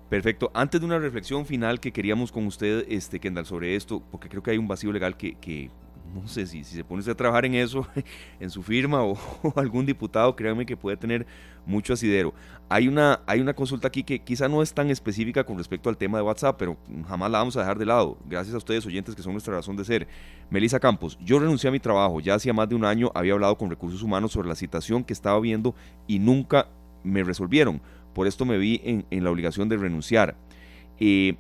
Perfecto. Antes de una reflexión final que queríamos con usted, este, Kendall, sobre esto, porque creo que hay un vacío legal que, que no sé si, si se pone a trabajar en eso, en su firma o, algún diputado, créanme que puede tener mucho asidero. Hay una, hay una consulta aquí que quizá no es tan específica con respecto al tema de WhatsApp, pero jamás la vamos a dejar de lado. Gracias a ustedes, oyentes, que son nuestra razón de ser. Melissa Campos, yo renuncié a mi trabajo. Ya hacía más de un año había hablado con recursos humanos sobre la situación que estaba viendo y nunca me resolvieron. Por esto me vi en, la obligación de renunciar. Eh,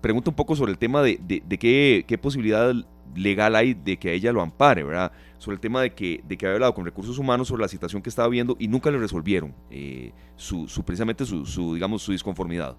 pregunto un poco sobre el tema de, de, qué, qué posibilidad legal hay de que ella lo ampare, ¿verdad? Sobre el tema de que, de que había hablado con recursos humanos sobre la situación que estaba viendo y nunca le resolvieron eh, su, su, precisamente su, digamos, su disconformidad.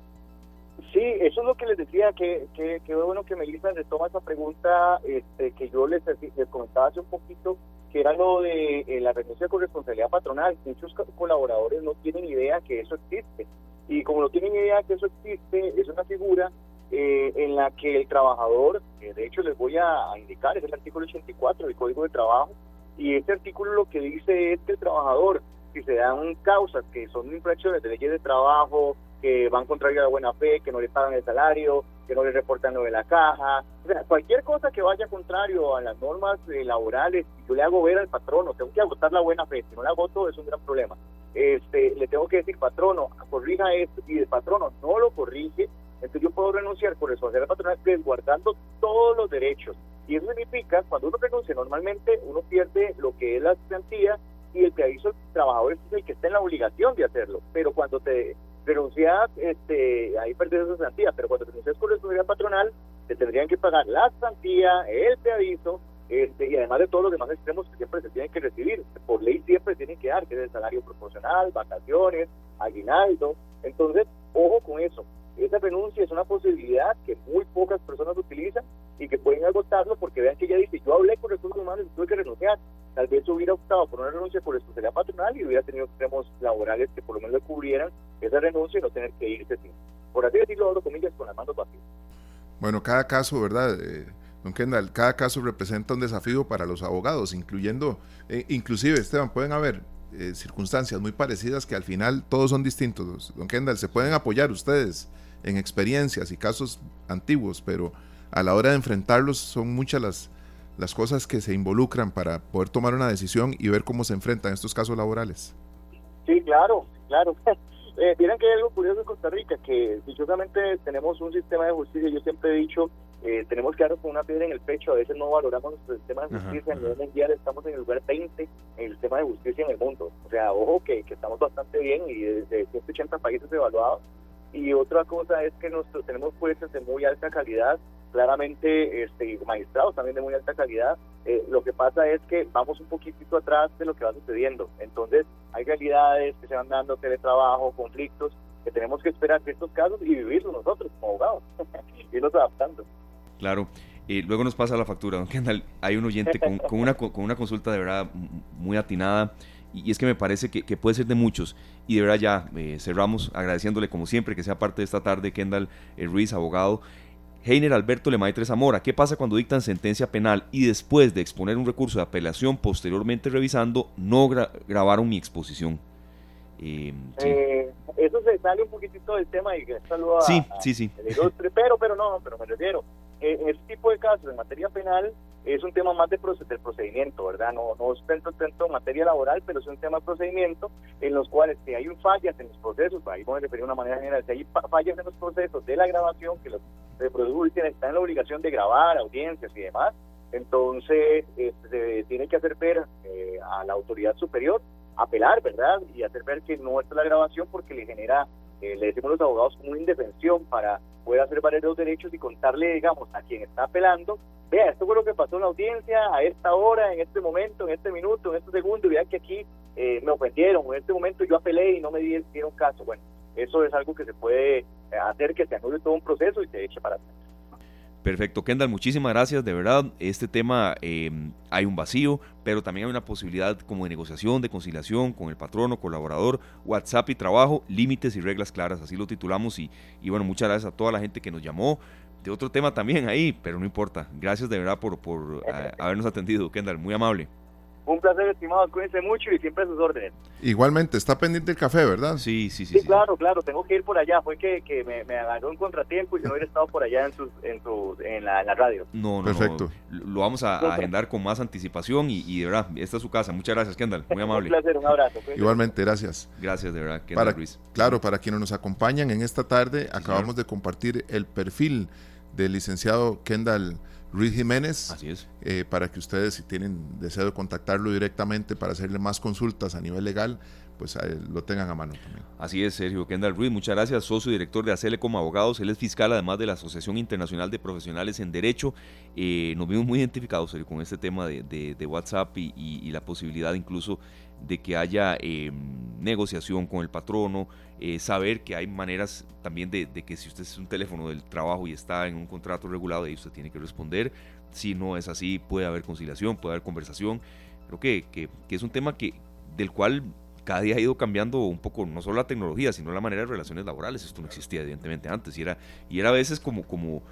Sí, eso es lo que les decía, que, que, que bueno que Melissa le toma esa pregunta este, que yo les, les, comentaba hace un poquito, que era lo de eh, la renuncia con responsabilidad patronal. Muchos colaboradores no tienen idea que eso existe. Y como no tienen idea que eso existe, es una figura eh, en la que el trabajador, de hecho les voy a, indicar, es el artículo 84 del Código de Trabajo, y este artículo lo que dice es que el trabajador, si se dan causas que son infracciones de leyes de trabajo, que van contrario a la buena fe, que no le pagan el salario, que no le reportan lo de la caja, cualquier cosa que vaya contrario a las normas eh, laborales, yo le hago ver al patrono, tengo que agotar la buena fe, si no la agoto es un gran problema. Este, le tengo que decir, patrono, corrija esto, y el patrono no lo corrige, entonces yo puedo renunciar por responsabilidad patronal guardando todos los derechos. Y eso significa, cuando uno renuncia normalmente, uno pierde lo que es la garantía y el que aviso al trabajador es el que está en la obligación de hacerlo. Pero cuando te renuncias, este, ahí perdes esa garantía. Pero cuando renuncias por responsabilidad patronal, te tendrían que pagar la garantía, el preaviso, este, y además de todos los demás extremos que siempre se tienen que recibir. Por ley siempre tienen que dar, que es el salario proporcional, vacaciones, aguinaldo. Entonces, ojo con eso. Esa renuncia es una posibilidad que muy pocas personas utilizan y que pueden agotarlo porque vean que ella dice, yo hablé con recursos humanos y tuve que renunciar. Tal vez hubiera optado por una renuncia por responsabilidad patronal y hubiera tenido extremos laborales que por lo menos le cubrieran esa renuncia y no tener que irse. Por así decirlo, abro comillas, con las manos vacías. Bueno, cada caso, ¿verdad? Eh, don Kendall, cada caso representa un desafío para los abogados, incluyendo, eh, inclusive, Esteban, pueden haber eh, circunstancias muy parecidas que al final todos son distintos. Don Kendall, se pueden apoyar ustedes en experiencias y casos antiguos, pero a la hora de enfrentarlos son muchas las, las cosas que se involucran para poder tomar una decisión y ver cómo se enfrentan estos casos laborales. Sí, claro, claro. Eh, miren que hay algo curioso en Costa Rica, que dichosamente tenemos un sistema de justicia, yo siempre he dicho, eh, tenemos que darnos con una piedra en el pecho, a veces no valoramos nuestro sistema de justicia, a nivel mundial estamos en el lugar 20 en el sistema de justicia en el mundo. O sea, ojo que, que estamos bastante bien y desde 180 países evaluados. Y otra cosa es que nosotros tenemos jueces de muy alta calidad, claramente este, magistrados también de muy alta calidad. Eh, lo que pasa es que vamos un poquitito atrás de lo que va sucediendo. Entonces, hay realidades que se van dando, teletrabajo, conflictos, que tenemos que esperar estos casos y vivirlos nosotros como abogados, irnos adaptando. Claro. Eh, luego nos pasa la factura, don Kendall. Hay un oyente con, una, con una consulta de verdad muy atinada y, es que me parece que, puede ser de muchos. Y de verdad ya eh, cerramos agradeciéndole como siempre que sea parte de esta tarde Kendall Ruiz, abogado. Heiner Alberto Lemaitre Zamora, ¿qué pasa cuando dictan sentencia penal y después de exponer un recurso de apelación, posteriormente revisando, no grabaron mi exposición? Eh, eh, eso se sale un poquitito del tema y que saludo a, sí, sí, sí. pero, pero no, pero me refiero, eh, en este tipo de casos, en materia penal, es un tema más de del procedimiento, ¿verdad? No, no es tanto, tanto materia laboral, pero es un tema de procedimiento en los cuales si hay un fallas en los procesos, ahí voy a referir de una manera general, si hay fallas en los procesos de la grabación, que los productores están en la obligación de grabar audiencias y demás, entonces este, se tiene que hacer ver eh, a la autoridad superior, apelar, ¿verdad? Y hacer ver que no es la grabación porque le genera, eh, le decimos los abogados, como una indefensión para poder hacer valer los derechos y contarle, digamos, a quien está apelando vea, esto fue lo que pasó en la audiencia a esta hora, en este momento, en este minuto, en este segundo, y vean que aquí eh, me ofendieron, en este momento yo apelé y no me dieron caso. Bueno, eso es algo que se puede eh, hacer que se anule todo un proceso y se eche para atrás. Perfecto, Kendall, muchísimas gracias. De verdad, este tema em, hay un vacío, pero también hay una posibilidad como de negociación, de conciliación con el patrono, colaborador, WhatsApp y trabajo, límites y reglas claras. Así lo titulamos. Y, y bueno, muchas gracias a toda la gente que nos llamó, de otro tema también ahí, pero no importa. Gracias de verdad por, por eh, habernos atendido, Kendall, muy amable. Un placer, estimado. Cuídense mucho y siempre a sus órdenes. Igualmente, está pendiente el café, ¿verdad? Sí, sí, sí. Sí, claro, claro. Tengo que ir por allá. Fue que, que me, me, agarró un contratiempo y no hubiera estado por allá en, sus, en, su, en, la, radio. No, no. Perfecto. Lo vamos a, agendar con más anticipación y, y, de verdad, esta es su casa. Muchas gracias, Kendall. Muy amable. un placer, un abrazo. Igualmente, gracias. Gracias, de verdad, Kendall para, Ruiz. Claro, para quienes nos acompañan en esta tarde, acabamos de compartir el perfil del licenciado Kendall Ruiz Jiménez. Así es. Eh, para que ustedes, si tienen deseo de contactarlo directamente para hacerle más consultas a nivel legal, pues lo tengan a mano también. Así es, Sergio Kendall Ruiz, muchas gracias, socio director de ACELE como abogados, él es fiscal además de la Asociación Internacional de Profesionales en Derecho. Eh, nos vimos muy identificados, Sergio, con este tema de, WhatsApp y, la posibilidad incluso de que haya em, negociación con el patrono, eh, saber que hay maneras también de, que si usted es un teléfono del trabajo y está en un contrato regulado, ahí usted tiene que responder. Si no es así, puede haber conciliación, puede haber conversación. Creo que, que, que es un tema que, del cual cada día ha ido cambiando un poco, no solo la tecnología, sino la manera de relaciones laborales. Esto no existía evidentemente antes y era, y era a veces como, como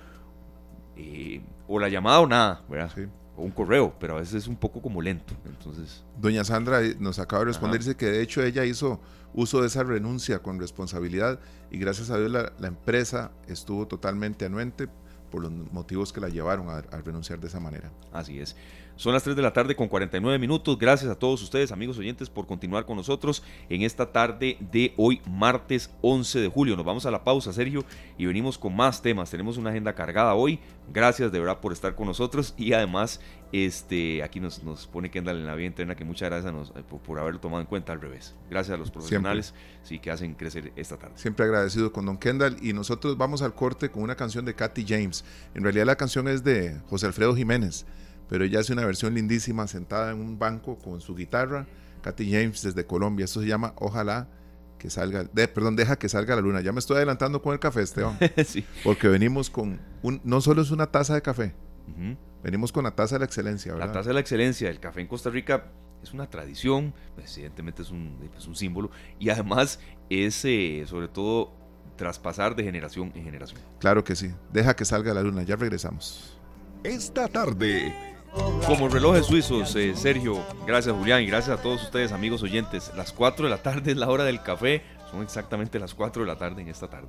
eh, o la llamada o nada, ¿verdad? O un correo, pero a veces es un poco como lento. Entonces... Doña Sandra eh, nos acaba de responder, dice que de hecho ella hizo uso de esa renuncia con responsabilidad y gracias a Dios la, la empresa estuvo totalmente anuente por los motivos que la llevaron a, a renunciar de esa manera. Así es. Son las 3 de la tarde con 49 minutos. Gracias a todos ustedes, amigos oyentes, por continuar con nosotros en esta tarde de hoy, martes 11 de julio. Nos vamos a la pausa, Sergio, y venimos con más temas. Tenemos una agenda cargada hoy. Gracias de verdad por estar con nosotros y además este aquí nos, nos pone Kendall en la vía interna que muchas gracias eh, por, haberlo tomado en cuenta al revés. Gracias a los profesionales sí, que hacen crecer esta tarde. Siempre agradecido con Don Kendall y nosotros vamos al corte con una canción de Katy James. En realidad la canción es de José Alfredo Jiménez pero ella hace una versión lindísima sentada en un banco con su guitarra. Katy James desde Colombia. Esto se llama Ojalá que salga, perdón, deja que salga la luna. Ya me estoy adelantando con el café, Esteban. sí. Porque venimos con, un, no solo es una taza de café, venimos con la taza de la excelencia, ¿verdad? La taza de la excelencia, el café en Costa Rica es una tradición, pues, evidentemente es un, es un símbolo, y además es eh, sobre todo traspasar de generación en generación. Claro que sí, deja que salga la luna, ya regresamos. Esta tarde Como relojes suizos, eh, Sergio, gracias Julián y gracias a todos ustedes amigos oyentes. Las 4 de la tarde es la hora del café, son exactamente las 4 de la tarde en esta tarde.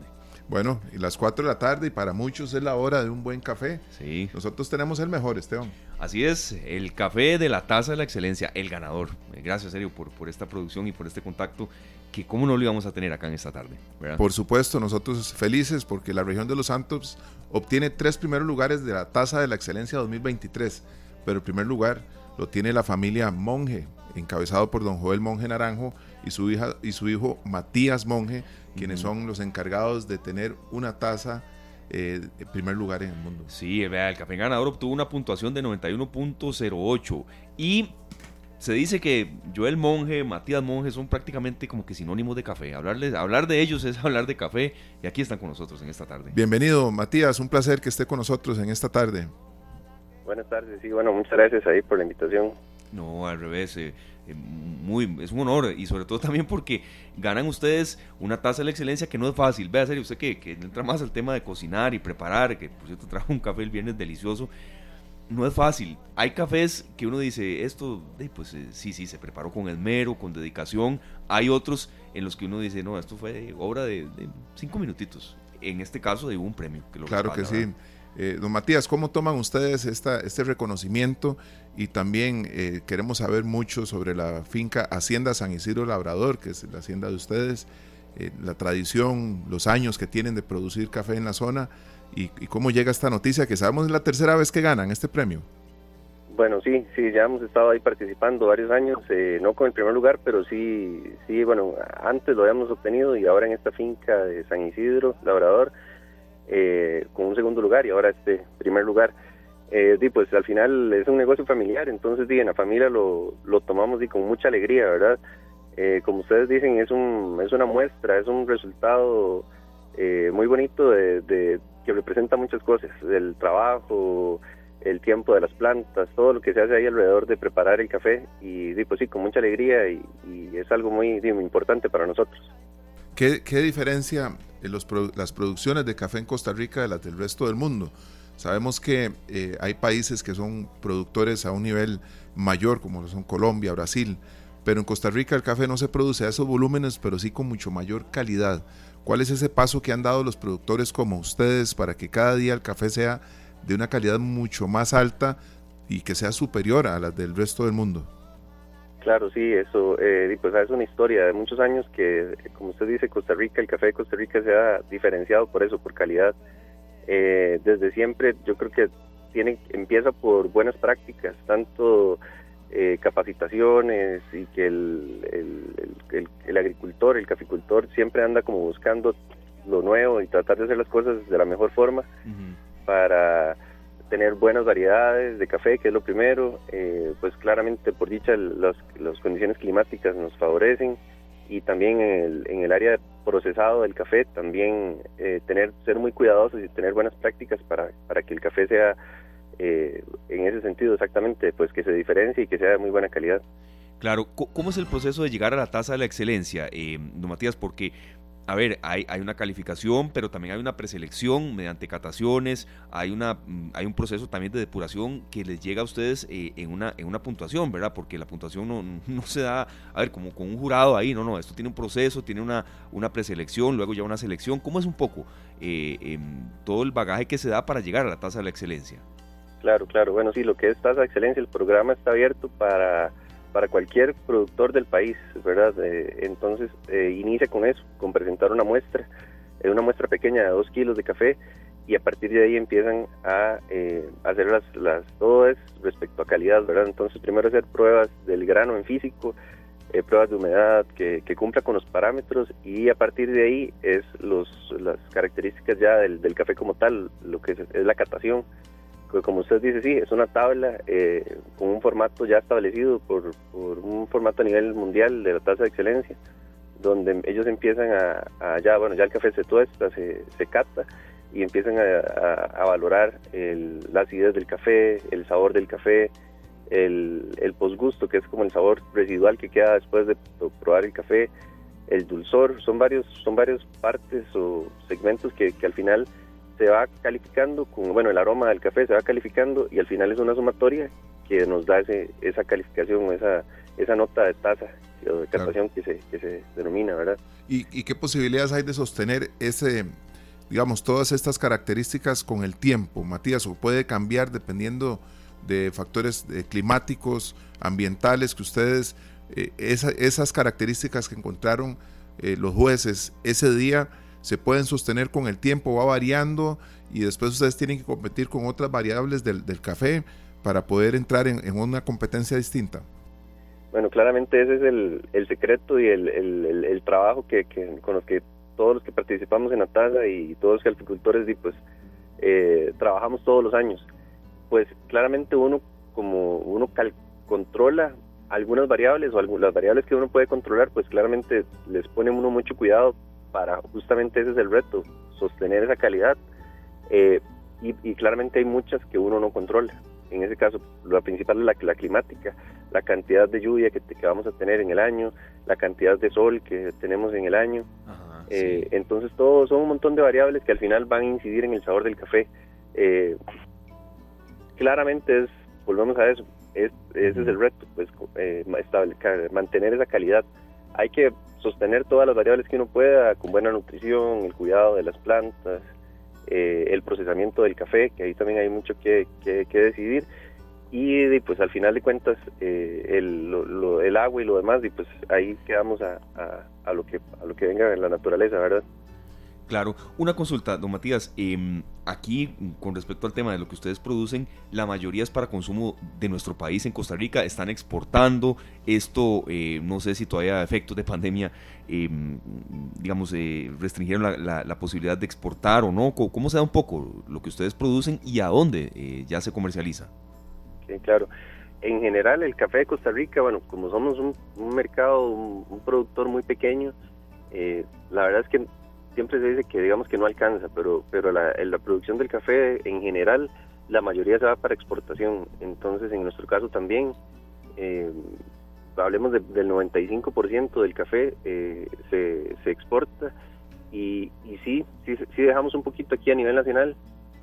Bueno, y las 4 de la tarde y para muchos es la hora de un buen café. Sí. Nosotros tenemos el mejor, Esteban. Así es, el café de la taza de la excelencia, el ganador. Eh, Gracias, Sergio, por, por esta producción y por este contacto que cómo no lo íbamos a tener acá en esta tarde. ¿verdad? Por supuesto, nosotros felices porque la región de los Santos obtiene tres primeros lugares de la tasa de la excelencia 2023, pero el primer lugar lo tiene la familia Monge, encabezado por don Joel Monge Naranjo y su, hija, y su hijo Matías Monge, quienes son los encargados de tener una tasa eh, en primer lugar en el mundo. Sí, vea, el café ganador obtuvo una puntuación de 91.08 y se dice que Joel Monge, Matías Monge son prácticamente como que sinónimos de café. Hablarles, hablar de ellos es hablar de café y aquí están con nosotros en esta tarde. Bienvenido, Matías, un placer que esté con nosotros en esta tarde. Buenas tardes, sí, bueno, muchas gracias ahí por la invitación. No, al revés, eh, eh, muy, es un honor y sobre todo también porque ganan ustedes una taza de la excelencia que no es fácil. Vea, serio, usted que, que entra más al tema de cocinar y preparar, que por cierto trajo un café el viernes delicioso, no es fácil. Hay cafés que uno dice, esto, eh, pues eh, sí, sí, se preparó con esmero, con dedicación. Hay otros en los que uno dice, no, esto fue obra de, de cinco minutitos. En este caso de un premio. Que lo Claro que sí. ¿verdad? Eh, don Matías, ¿cómo toman ustedes esta, este reconocimiento? Y también eh, queremos saber mucho sobre la finca Hacienda San Isidro Labrador, que es la hacienda de ustedes, eh, la tradición, los años que tienen de producir café en la zona y, y cómo llega esta noticia, que sabemos es la tercera vez que ganan este premio. Bueno, sí, sí, ya hemos estado ahí participando varios años, eh, no con el primer lugar, pero sí, sí, bueno, antes lo habíamos obtenido y ahora en esta finca de San Isidro, Labrador, eh, con un segundo lugar y ahora este primer lugar. Eh, di, pues al final es un negocio familiar, entonces di, en la familia lo, lo tomamos di, con mucha alegría, ¿verdad? Eh, como ustedes dicen, es, un, es una muestra, es un resultado eh, muy bonito de, de- que representa muchas cosas, el trabajo, el tiempo de las plantas, todo lo que se hace ahí alrededor de preparar el café y di, pues sí, con mucha alegría y, y es algo muy importante para nosotros. ¿Qué, diferencia las producciones de café en Costa Rica de las del resto del mundo? Sabemos que eh, hay países que son productores a un nivel mayor, como son Colombia, Brasil, pero en Costa Rica el café no se produce a esos volúmenes, pero sí con mucho mayor calidad. ¿Cuál es ese paso que han dado los productores como ustedes para que cada día el café sea de una calidad mucho más alta y que sea superior a las del resto del mundo? Claro, sí, eso, eh, pues es una historia de muchos años que, como usted dice, Costa Rica, el café de Costa Rica se ha diferenciado por eso, por calidad. Eh, desde siempre, yo creo que tiene, empieza por buenas prácticas, tanto eh, capacitaciones y que el, el, el- el- el agricultor, el caficultor siempre anda como buscando lo nuevo y tratar de hacer las cosas de la mejor forma para tener buenas variedades de café, que es lo primero, eh, pues claramente por dicha las, las condiciones climáticas nos favorecen y también en el, en el área procesado del café también eh, tener ser muy cuidadosos y tener buenas prácticas para, para que el café sea eh, en ese sentido exactamente pues que se diferencie y que sea de muy buena calidad. Claro, ¿cómo es el proceso de llegar a la tasa de la excelencia, eh, don Matías? Porque, a ver, hay, hay una calificación, pero también hay una preselección mediante cataciones, hay, una, mm, hay un proceso también de depuración que les llega a ustedes eh, en, una, en una puntuación, ¿verdad? Porque la puntuación no, no se da, a ver, como con un jurado ahí, no, no, esto tiene un proceso, tiene una, una preselección, luego ya una selección. ¿Cómo es un poco eh, em, todo el bagaje que se da para llegar a la tasa de la excelencia? Claro, claro. Bueno, sí, lo que es Tasa de Excelencia, el programa está abierto para, para cualquier productor del país, ¿verdad? Eh, entonces, eh, inicia con eso, con presentar una muestra, eh, una muestra pequeña de dos kilos de café, y a partir de ahí empiezan a eh, hacer las, las, todo es respecto a calidad, ¿verdad? Entonces, primero hacer pruebas del grano en físico, pruebas de humedad que, que cumpla con los parámetros, y a partir de ahí es los, las características ya del, del café como tal, lo que es, es la catación como usted dice, sí, es una tabla eh, con un formato ya establecido por, por un formato a nivel mundial de la tasa de excelencia, donde ellos empiezan a, ya, bueno, ya el café se tuesta, se, se cata y empiezan a, a- valorar el, la acidez del café, el sabor del café, el, el posgusto, que es como el sabor residual que queda después de pro- probar el café, el dulzor, son varios, son varias partes o segmentos que, que al final se va calificando con, bueno, el aroma del café se va calificando y al final es una sumatoria que nos da ese, esa calificación, esa, esa nota de tasa o de captación que, se, que se denomina, ¿verdad? ¿Y, ¿Y qué posibilidades hay de sostener ese, digamos, todas estas características con el tiempo, Matías? ¿O puede cambiar dependiendo de factores eh, climáticos, ambientales, que ustedes, eh, esas características que encontraron eh, los jueces ese día, se pueden sostener con el tiempo, va variando y después ustedes tienen que competir con otras variables del, del café para poder entrar en, en, una competencia distinta? Bueno, claramente ese es el, el secreto y el, el, el trabajo que, que, con los que todos los que participamos en ATASA y todos los agricultores pues eh, trabajamos todos los años. Pues claramente uno como uno controla algunas variables o algunas variables que uno puede controlar, pues claramente les pone uno mucho cuidado para justamente ese es el reto, sostener esa calidad. Eh, y, y, claramente hay muchas que uno no controla en ese caso, lo principal es la, la climática, la cantidad de lluvia que, que, vamos a tener en el año, la cantidad de sol que tenemos en el año. Ajá, eh, sí. Entonces, todo son un montón de variables que al final van a incidir en el sabor del café. Eh, claramente es, volvemos a eso, es, ese es el reto, pues eh, mantener esa calidad. Hay que sostener todas las variables que uno pueda, con buena nutrición, el cuidado de las plantas, eh, el procesamiento del café, que ahí también hay mucho que, que, que decidir. Y pues al final de cuentas eh, el, lo, el, agua y lo demás, y pues ahí quedamos a, a, a, lo que, a lo que venga en la naturaleza, ¿verdad? Claro, una consulta, don Matías. Eh, aquí, con respecto al tema de lo que ustedes producen, la mayoría es para consumo de nuestro país en Costa Rica. Están exportando. Esto, eh, no sé si todavía efectos de pandemia, eh, digamos, restringieron la, la, la, posibilidad de exportar o no. ¿Cómo se da un poco lo que ustedes producen y a dónde eh, ya se comercializa? Claro. En general, el café de Costa Rica, bueno, como somos un, un mercado, un, un, productor muy pequeño, eh, la verdad es que siempre se dice que digamos que no alcanza, pero, pero la, producción del café en general, la mayoría se va para exportación. Entonces, en nuestro caso también, eh, hablemos de, del 95% del café eh, se, se exporta y, y sí, sí, sí dejamos un poquito aquí a nivel nacional.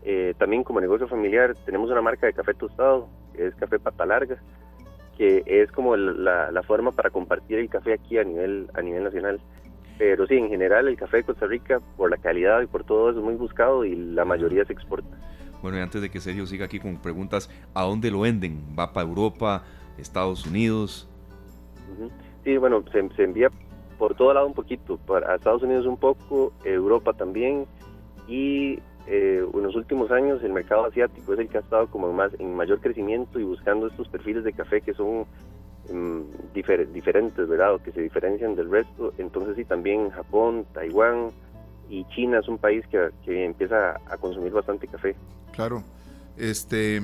Eh, también como negocio familiar tenemos una marca de café tostado, que es Café Pata Larga, que es como la, la forma para compartir el café aquí a nivel, a nivel nacional pero sí, en general el café de Costa Rica, por la calidad y por todo eso, es muy buscado y la mayoría se exporta. Bueno, y antes de que Sergio siga aquí con preguntas, ¿a dónde lo venden? ¿Va para Europa, Estados Unidos? Uh -huh. Sí, bueno, se, se, envía por todo lado un poquito, para Estados Unidos un poco, Europa también, y eh, en los últimos años el mercado asiático es el que ha estado como más en mayor crecimiento y buscando estos perfiles de café que son difer diferentes, ¿verdad? O que se diferencian del resto. Entonces sí, también Japón, Taiwán y China es un país que, que empieza a consumir bastante café. Claro. Este,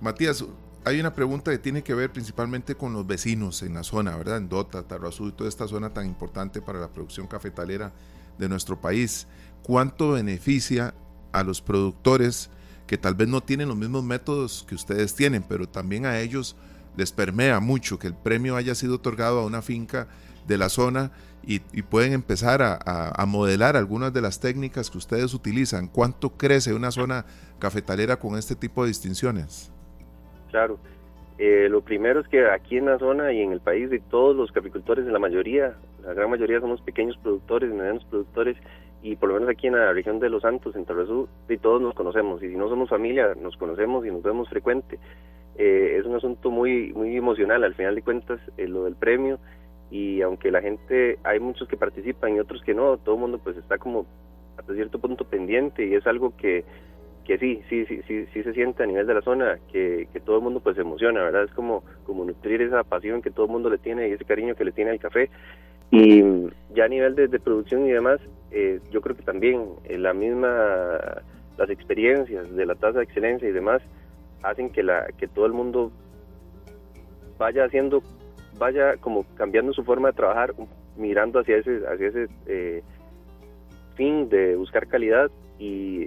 Matías, hay una pregunta que tiene que ver principalmente con los vecinos en la zona, ¿verdad? En Dota, Tarrazú y toda esta zona tan importante para la producción cafetalera de nuestro país. ¿Cuánto beneficia a los productores que tal vez no tienen los mismos métodos que ustedes tienen, pero también a ellos les permea mucho que el premio haya sido otorgado a una finca de la zona y, pueden empezar a, modelar algunas de las técnicas que ustedes utilizan. ¿Cuánto crece una zona cafetalera con este tipo de distinciones? Claro. Eh, lo primero es que aquí en la zona y en el país de todos los caficultores, la mayoría, la gran mayoría somos pequeños productores, medianos productores y por lo menos aquí en la región de Los Santos, en Tarrazú, y todos nos conocemos y si no somos familia, nos conocemos y nos vemos frecuente eh, es un asunto muy muy emocional al final de cuentas eh, lo del premio y aunque la gente hay muchos que participan y otros que no todo el mundo pues está como hasta cierto punto pendiente y es algo que que sí, sí, sí, sí, sí se siente a nivel de la zona, que, que todo el mundo pues se emociona, ¿verdad? Es como, como nutrir esa pasión que todo el mundo le tiene y ese cariño que le tiene al café. Y ya a nivel de, de producción y demás, eh, yo creo que también eh, la misma, las experiencias de la tasa de excelencia y demás, hacen que la que todo el mundo vaya haciendo vaya como cambiando su forma de trabajar mirando hacia ese hacia ese eh, fin de buscar calidad y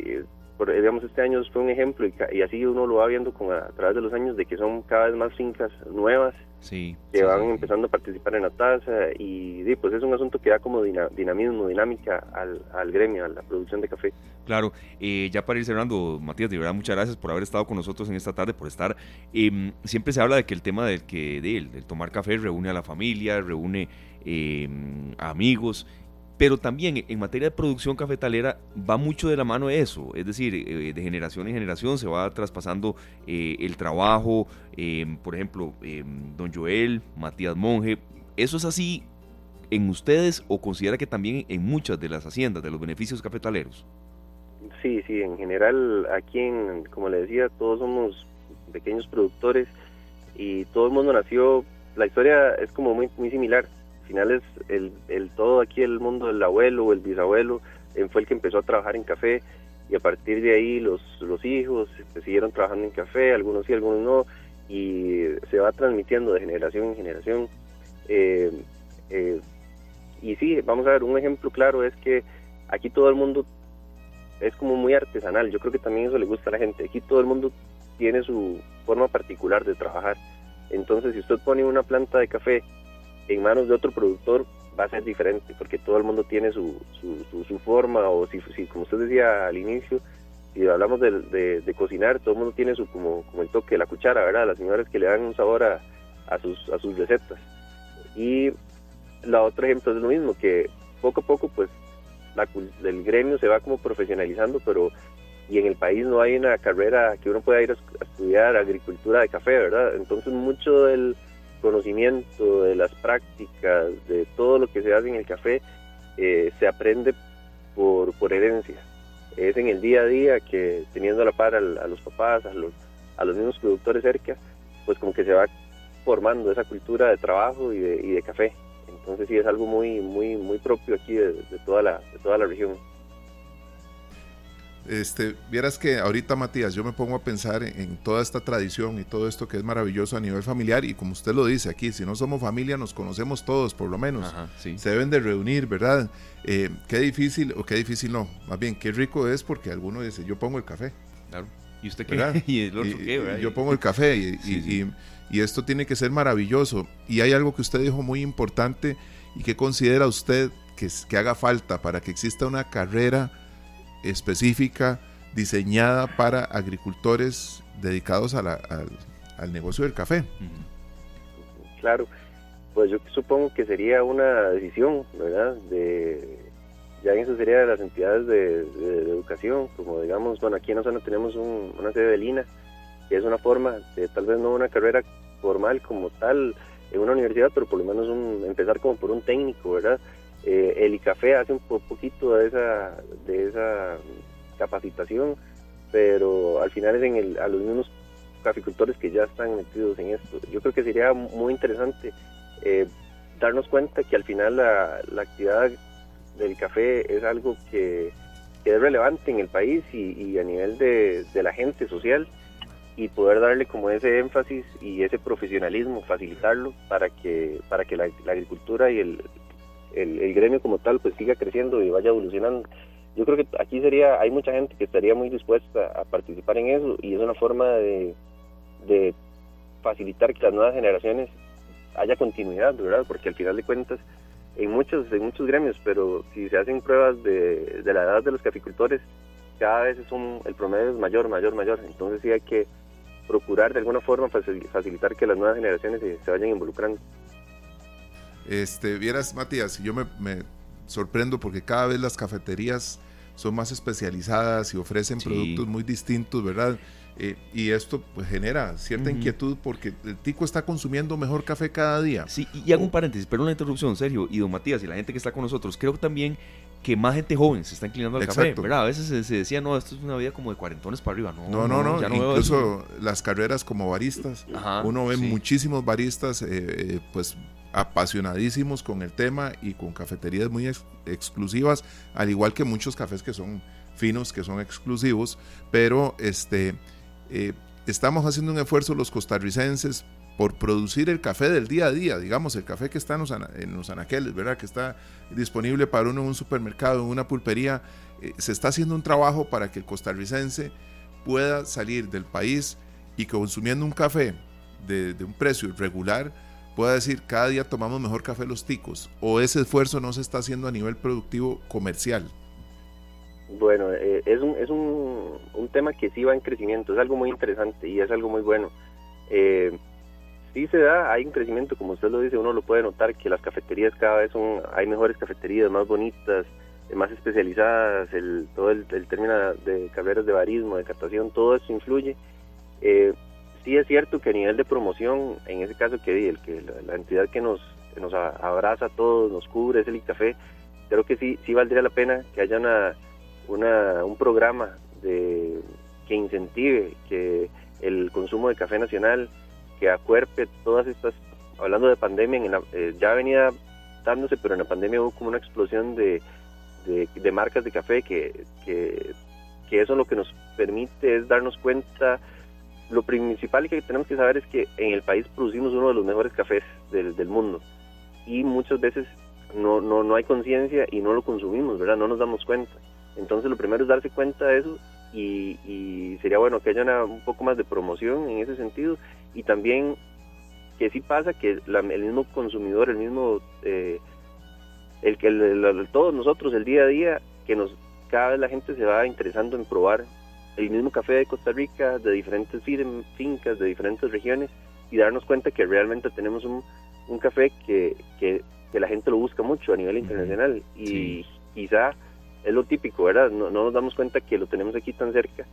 por, digamos, este año fue un ejemplo y, así uno lo va viendo con, a, través de los años de que son cada vez más fincas nuevas sí, que van empezando a participar en la tasa y, pues es un asunto que da como dinamismo, dinámica al, al, gremio, a la producción de café. Claro, eh, ya para ir cerrando, Matías, de verdad muchas gracias por haber estado con nosotros en esta tarde, por estar. Eh, siempre se habla de que el tema del que de, del tomar café reúne a la familia, reúne eh, a amigos pero también en materia de producción cafetalera va mucho de la mano eso, es decir, eh, de generación en generación se va traspasando eh, el trabajo, em, por ejemplo, em, don Joel, Matías Monge, ¿eso es así en ustedes o considera que también en muchas de las haciendas, de los beneficios cafetaleros? Sí, sí, en general aquí, en, como le decía, todos somos pequeños productores y todo el mundo nació, la historia es como muy, muy similar final es el, el todo aquí el mundo del abuelo o el bisabuelo fue el que empezó a trabajar en café y a partir de ahí los, los hijos siguieron trabajando en café, algunos sí, algunos no, y se va transmitiendo de generación en generación. Eh, eh, y sí, vamos a ver, un ejemplo claro es que aquí todo el mundo es como muy artesanal, yo creo que también eso le gusta a la gente, aquí todo el mundo tiene su forma particular de trabajar. Entonces, si usted pone una planta de café en manos de otro productor va a ser diferente, porque todo el mundo tiene su, su, forma, o si, si, como usted decía al inicio, si hablamos de, de, cocinar, todo el mundo tiene su como, como el toque, la cuchara, ¿verdad? Las señoras que le dan un sabor a, a, sus, a sus recetas. Y la otro ejemplo es lo mismo, que poco a poco, pues, la, el gremio se va como profesionalizando, pero y en el país no hay una carrera que uno pueda ir a estudiar agricultura de café, ¿verdad? Entonces mucho del conocimiento, de las prácticas, de todo lo que se hace en el café, eh, se aprende por, por herencia. Es en el día a día que teniendo a la par a, los papás, a los, a los mismos productores cerca, pues como que se va formando esa cultura de trabajo y de, y de café. Entonces sí es algo muy, muy, muy propio aquí de toda, la, de toda la región. Este, vieras que ahorita, Matías, yo me pongo a pensar en, toda esta tradición y todo esto que es maravilloso a nivel familiar y como usted lo dice aquí, si no somos familia nos conocemos todos por lo menos, se deben de reunir, ¿verdad? Eh, qué difícil, o qué difícil no, más bien qué rico es porque alguno dice, yo pongo el café. Claro. ¿Y usted qué? ¿Y el otro qué? Yo pongo el café y, y esto tiene que ser maravilloso. Y hay algo que usted dijo muy importante y que considera usted que, que haga falta para que exista una carrera específica diseñada para agricultores dedicados al, negocio del café. Claro, pues yo supongo que sería una decisión, ¿verdad? De, ya eso sería de las entidades de, educación, como digamos, bueno, aquí en la zona tenemos una sede de Lina, que es una forma de tal vez no una carrera formal como tal en una universidad, pero por lo menos un, empezar como por un técnico, ¿verdad? Eh, el ICAFE hace un poquito de esa, de esa capacitación, pero al final es en el, a los mismos caficultores que ya están metidos en esto. Yo creo que sería muy interesante eh, darnos cuenta que al final la, actividad del café es algo que, es relevante en el país y, a nivel de, la gente social y poder darle como ese énfasis y ese profesionalismo, facilitarlo para que, para que la agricultura y el, el, gremio como tal pues siga creciendo y vaya evolucionando. Yo creo que aquí sería, hay mucha gente que estaría muy dispuesta a participar en eso y es una forma de, de facilitar que las nuevas generaciones haya continuidad, ¿verdad? Porque al final de cuentas, en muchos, en muchos gremios, pero si se hacen pruebas de, de la edad de los caficultores, cada vez es un, el promedio es mayor, mayor, mayor. Entonces sí hay que procurar de alguna forma facilitar que las nuevas generaciones se vayan involucrando. Este, vieras, Matías, yo me, sorprendo porque cada vez las cafeterías son más especializadas y ofrecen productos muy distintos, ¿verdad? Eh, y esto pues genera cierta inquietud porque el tico está consumiendo mejor café cada día. Sí, y, hago un paréntesis, pero una interrupción, Sergio, y don Matías y la gente que está con nosotros, creo también que más gente joven se está inclinando al café, ¿verdad? A veces se, decía, no, esto es una vida como de cuarentones para arriba, no. No, no, no, incluso las carreras como baristas, uno ve muchísimos baristas, eh, eh, pues apasionadísimos con el tema y con cafeterías muy exclusivas, al igual que muchos cafés que son finos, que son exclusivos, pero este, eh, estamos haciendo un esfuerzo los costarricenses por producir el café del día a día, digamos, el café que está en los, anaqueles, ¿verdad? Que está disponible para uno en un supermercado, en una pulpería. Eh, se está haciendo un trabajo para que el costarricense pueda salir del país y consumiendo un café de un precio regular, pueda decir, cada día tomamos mejor café los ticos, o ese esfuerzo no se está haciendo a nivel productivo comercial. Bueno, eh, es, un, es un, un, tema que sí va en crecimiento, es algo muy interesante y es algo muy bueno. Eh, sí se da, hay un crecimiento, como usted lo dice, uno lo puede notar que las cafeterías cada vez son, hay mejores cafeterías, más bonitas, más especializadas, el, todo el, término de carreras de barismo, de captación, todo eso influye. Eh, sí es cierto que a nivel de promoción, en ese caso que el que la, entidad que nos, nos abraza a todos, nos cubre, es el ICAFE, creo que sí, sí valdría la pena que haya una una, un programa de, que incentive que el consumo de café nacional, que acuerpe todas estas, hablando de pandemia, en eh, ya venía dándose, pero en la pandemia hubo como una explosión de, de, marcas de café que, que, que, eso lo que nos permite es darnos cuenta, lo principal que tenemos que saber es que en el país producimos uno de los mejores cafés del, del mundo y muchas veces no, no, no hay conciencia y no lo consumimos, ¿verdad? No nos damos cuenta. Entonces lo primero es darse cuenta de eso y, sería bueno que haya un poco más de promoción en ese sentido y también que sí pasa que el mismo consumidor, el mismo, eh, el que todos nosotros el día a día, que nos cada vez la gente se va interesando en probar el mismo café de Costa Rica, de diferentes fincas, de diferentes regiones y darnos cuenta que realmente tenemos un, un café que, que, la gente lo busca mucho a nivel internacional y quizá es lo típico, ¿verdad? No, nos damos cuenta que lo tenemos aquí tan cerca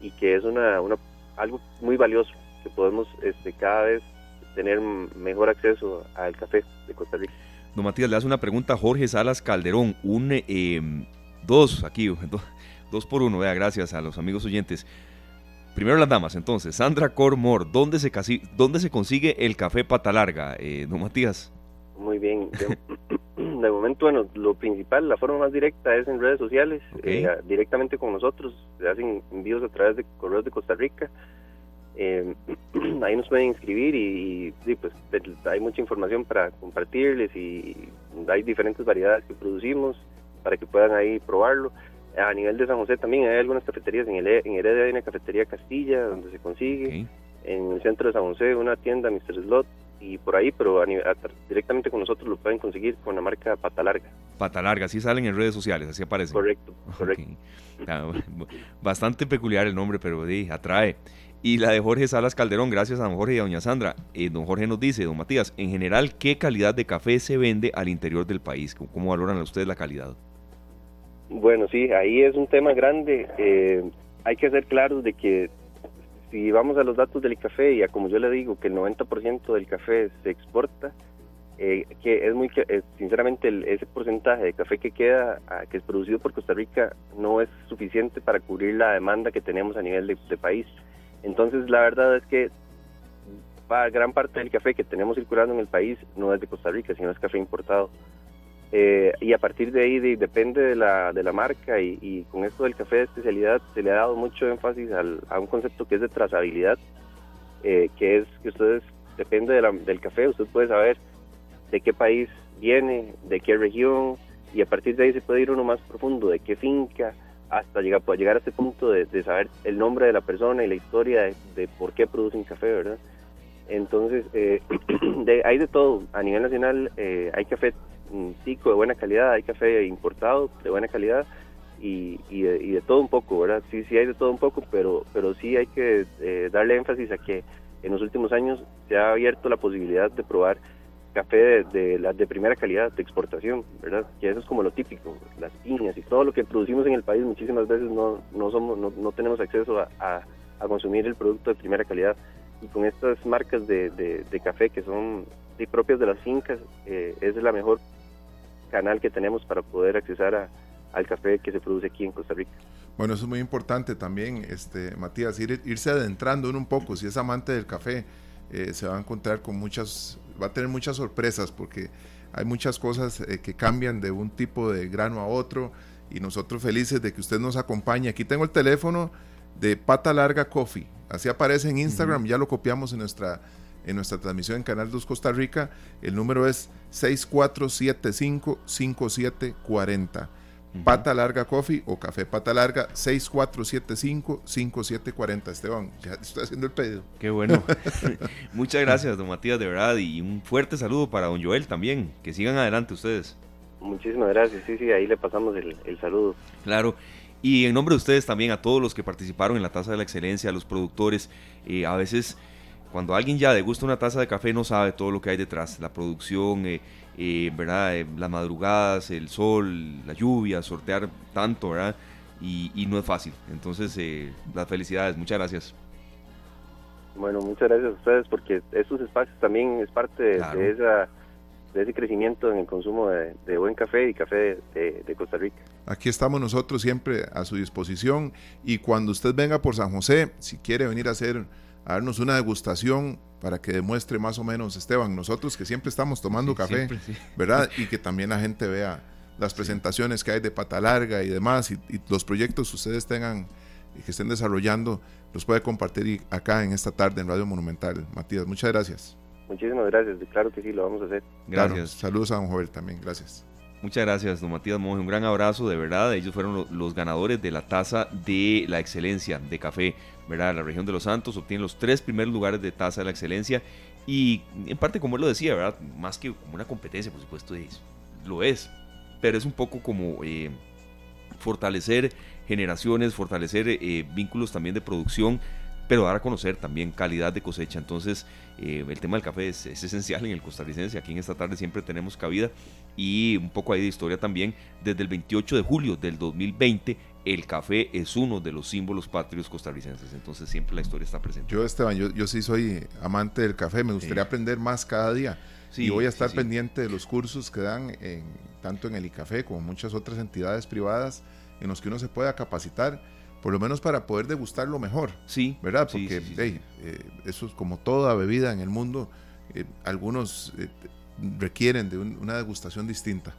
y que es una, una algo muy valioso, que podemos este, cada vez tener mejor acceso al café de Costa Rica. Don Matías, le hace una pregunta a Jorge Salas Calderón, un em, dos aquí, dos, por uno, vea, gracias a los amigos oyentes. Primero las damas, entonces, Sandra Cormor, ¿dónde se, dónde se consigue el café pata larga, eh, don Matías? Muy bien. De, momento, bueno, lo principal, la forma más directa es en redes sociales, eh, directamente con nosotros. Se hacen envíos a través de correos de Costa Rica. Eh, ahí nos pueden inscribir y, sí, pues hay mucha información para compartirles y hay diferentes variedades que producimos para que puedan ahí probarlo. A nivel de San José también hay algunas cafeterías, en, el, en Heredia hay una cafetería Castilla donde se consigue, en el centro de San José una tienda Mr. Slot, y por ahí, pero directamente con nosotros lo pueden conseguir con la marca Pata Larga. Pata Larga, sí salen en redes sociales, así aparece. Correcto, correcto. bastante peculiar el nombre, pero sí, atrae. Y la de Jorge Salas Calderón, gracias a don Jorge y a doña Sandra. Eh, don Jorge nos dice, don Matías, en general, ¿qué calidad de café se vende al interior del país? ¿Cómo valoran ustedes la calidad? Bueno, sí, ahí es un tema grande. Eh, hay que ser claros de que si vamos a los datos del café, y a como yo le digo, que el 90% del café se exporta, eh, que es muy, eh, sinceramente, ese porcentaje de café que queda, que es producido por Costa Rica, no es suficiente para cubrir la demanda que tenemos a nivel de, país. Entonces, la verdad es que gran parte del café que tenemos circulando en el país no es de Costa Rica, sino es café importado. Eh, y a partir de ahí depende de la, de la marca y, con esto del café de especialidad se le ha dado mucho énfasis a un concepto que es de trazabilidad, eh, que es que ustedes, depende del café, usted puede saber de qué país viene, de qué región y a partir de ahí se puede ir uno más profundo, de qué finca, hasta llegar, puede llegar a este punto de, saber el nombre de la persona y la historia de, por qué producen café, ¿verdad? Entonces, eh, hay de todo. A nivel nacional hay café un tico de buena calidad, hay café importado de buena calidad y, y, de, todo un poco, ¿verdad? Sí, sí hay de todo un poco, pero, pero sí hay que eh, darle énfasis a que en los últimos años se ha abierto la posibilidad de probar café de, de, de primera calidad, de exportación, ¿verdad? Que eso es como lo típico, las piñas y todo lo que producimos en el país muchísimas veces no, no, somos, no, no tenemos acceso a, a, consumir el producto de primera calidad. Y con estas marcas de, de café que son propias de las fincas, eh, es la mejor canal que tenemos para poder accesar al café que se produce aquí en Costa Rica. Bueno, eso es muy importante también, este, Matías, irse adentrando en un poco. Si es amante del café, eh, se va a encontrar con muchas, va a tener muchas sorpresas porque hay muchas cosas eh, que cambian de un tipo de grano a otro y nosotros felices de que usted nos acompañe. Aquí tengo el teléfono de Pata Larga Coffee. Así aparece en Instagram, ya lo copiamos en nuestra, en nuestra transmisión en Canal 2 Costa Rica. El número es 6475-5740. Pata Larga Coffee o Café Pata Larga 6475-5740. Esteban, ya estoy haciendo el pedido. Qué bueno. Muchas gracias, don Matías, de verdad. Y un fuerte saludo para don Joel también. Que sigan adelante ustedes. Muchísimas gracias. Sí, sí, ahí le pasamos el, el saludo. Claro. Y en nombre de ustedes también, a todos los que participaron en la Taza de la Excelencia, a los productores, eh, a veces cuando alguien ya degusta una taza de café no sabe todo lo que hay detrás, la producción, eh, eh, ¿verdad? las madrugadas, el sol, la lluvia, sortear tanto, ¿verdad? Y, no es fácil. Entonces, las felicidades, muchas gracias. Bueno, muchas gracias a ustedes porque estos espacios también es parte de, esa de ese crecimiento en el consumo de, buen café y café de, Costa Rica. Aquí estamos nosotros siempre a su disposición y cuando usted venga por San José, si quiere venir a hacer a darnos una degustación para que demuestre más o menos Esteban, nosotros que siempre estamos tomando café, ¿verdad? Y que también la gente vea las presentaciones que hay de pata larga y demás y, los proyectos que ustedes tengan y que estén desarrollando, los puede compartir acá en esta tarde en Radio Monumental. Matías, muchas gracias. Muchísimas gracias, claro que sí, lo vamos a hacer. Gracias. saludos a don Joel también, gracias. Muchas gracias, don Matías Monge. Un gran abrazo, de verdad. Ellos fueron los ganadores de la taza de la excelencia de café, ¿verdad? La región de los Santos obtiene los tres primeros lugares de taza de la excelencia. Y en parte, como él lo decía, ¿verdad? Más que como una competencia, por supuesto, es, lo es. Pero es un poco como eh, fortalecer generaciones, fortalecer eh, vínculos también de producción pero dar a conocer también calidad de cosecha. Entonces, eh, el tema del café es, esencial en el costarricense. Aquí en esta tarde siempre tenemos cabida y un poco ahí de historia también. Desde el 28 de julio del 2020, el café es uno de los símbolos patrios costarricenses. Entonces, siempre la historia está presente. Yo, Esteban, yo, yo sí soy amante del café. Me gustaría aprender más cada día. y voy a estar pendiente de los cursos que dan en, tanto en el ICAFé como en muchas otras entidades privadas en los que uno se pueda capacitar por lo menos para poder degustarlo mejor. Sí. ¿Verdad? Porque eh, eso es como toda bebida en el mundo. Eh, algunos eh, requieren de una degustación distinta.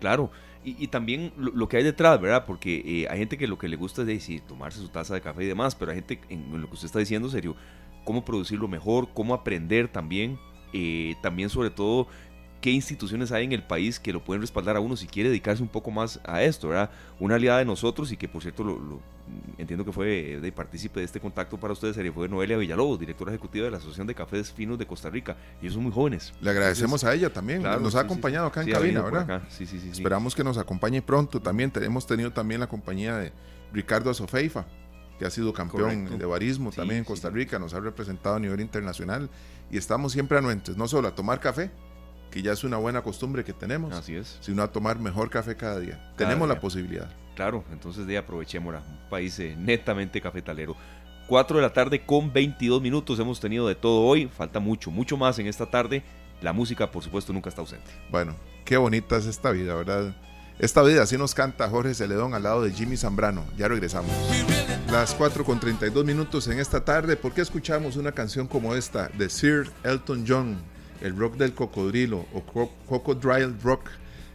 Claro. Y, también lo, que hay detrás, ¿verdad? Porque hay gente que lo que le gusta es decir, tomarse su taza de café y demás, pero hay gente, en lo que usted está diciendo, serio, cómo producirlo mejor, cómo aprender también. también sobre todo qué instituciones hay en el país que lo pueden respaldar a uno si quiere dedicarse un poco más a esto, ¿verdad? Una aliada de nosotros y que por cierto lo, entiendo que fue de partícipe de este contacto para ustedes, sería fue Noelia Villalobos, directora ejecutiva de la Asociación de Cafés Finos de Costa Rica. Y ellos son muy jóvenes. Le agradecemos a ella también, nos ha acompañado acá en cabina, ¿verdad? Sí, sí, sí, Esperamos que nos acompañe pronto también. Hemos tenido también la compañía de Ricardo Azofeifa, que ha sido campeón de barismo también en Costa Rica, nos ha representado a nivel internacional y estamos siempre anuentes, no solo a tomar café, que ya es una buena costumbre que tenemos. Así es. Sino a tomar mejor café cada día. tenemos la posibilidad. Claro, entonces de aprovechémosla. Un país eh, netamente cafetalero. 4 de la tarde con 22 minutos hemos tenido de todo hoy. Falta mucho, mucho más en esta tarde. La música, por supuesto, nunca está ausente. Bueno, qué bonita es esta vida, ¿verdad? Esta vida así nos canta Jorge Celedón al lado de Jimmy Zambrano. Ya regresamos. Las 4 con 32 minutos en esta tarde. ¿Por qué escuchamos una canción como esta de Sir Elton John? El rock del cocodrilo o Cocodrile Rock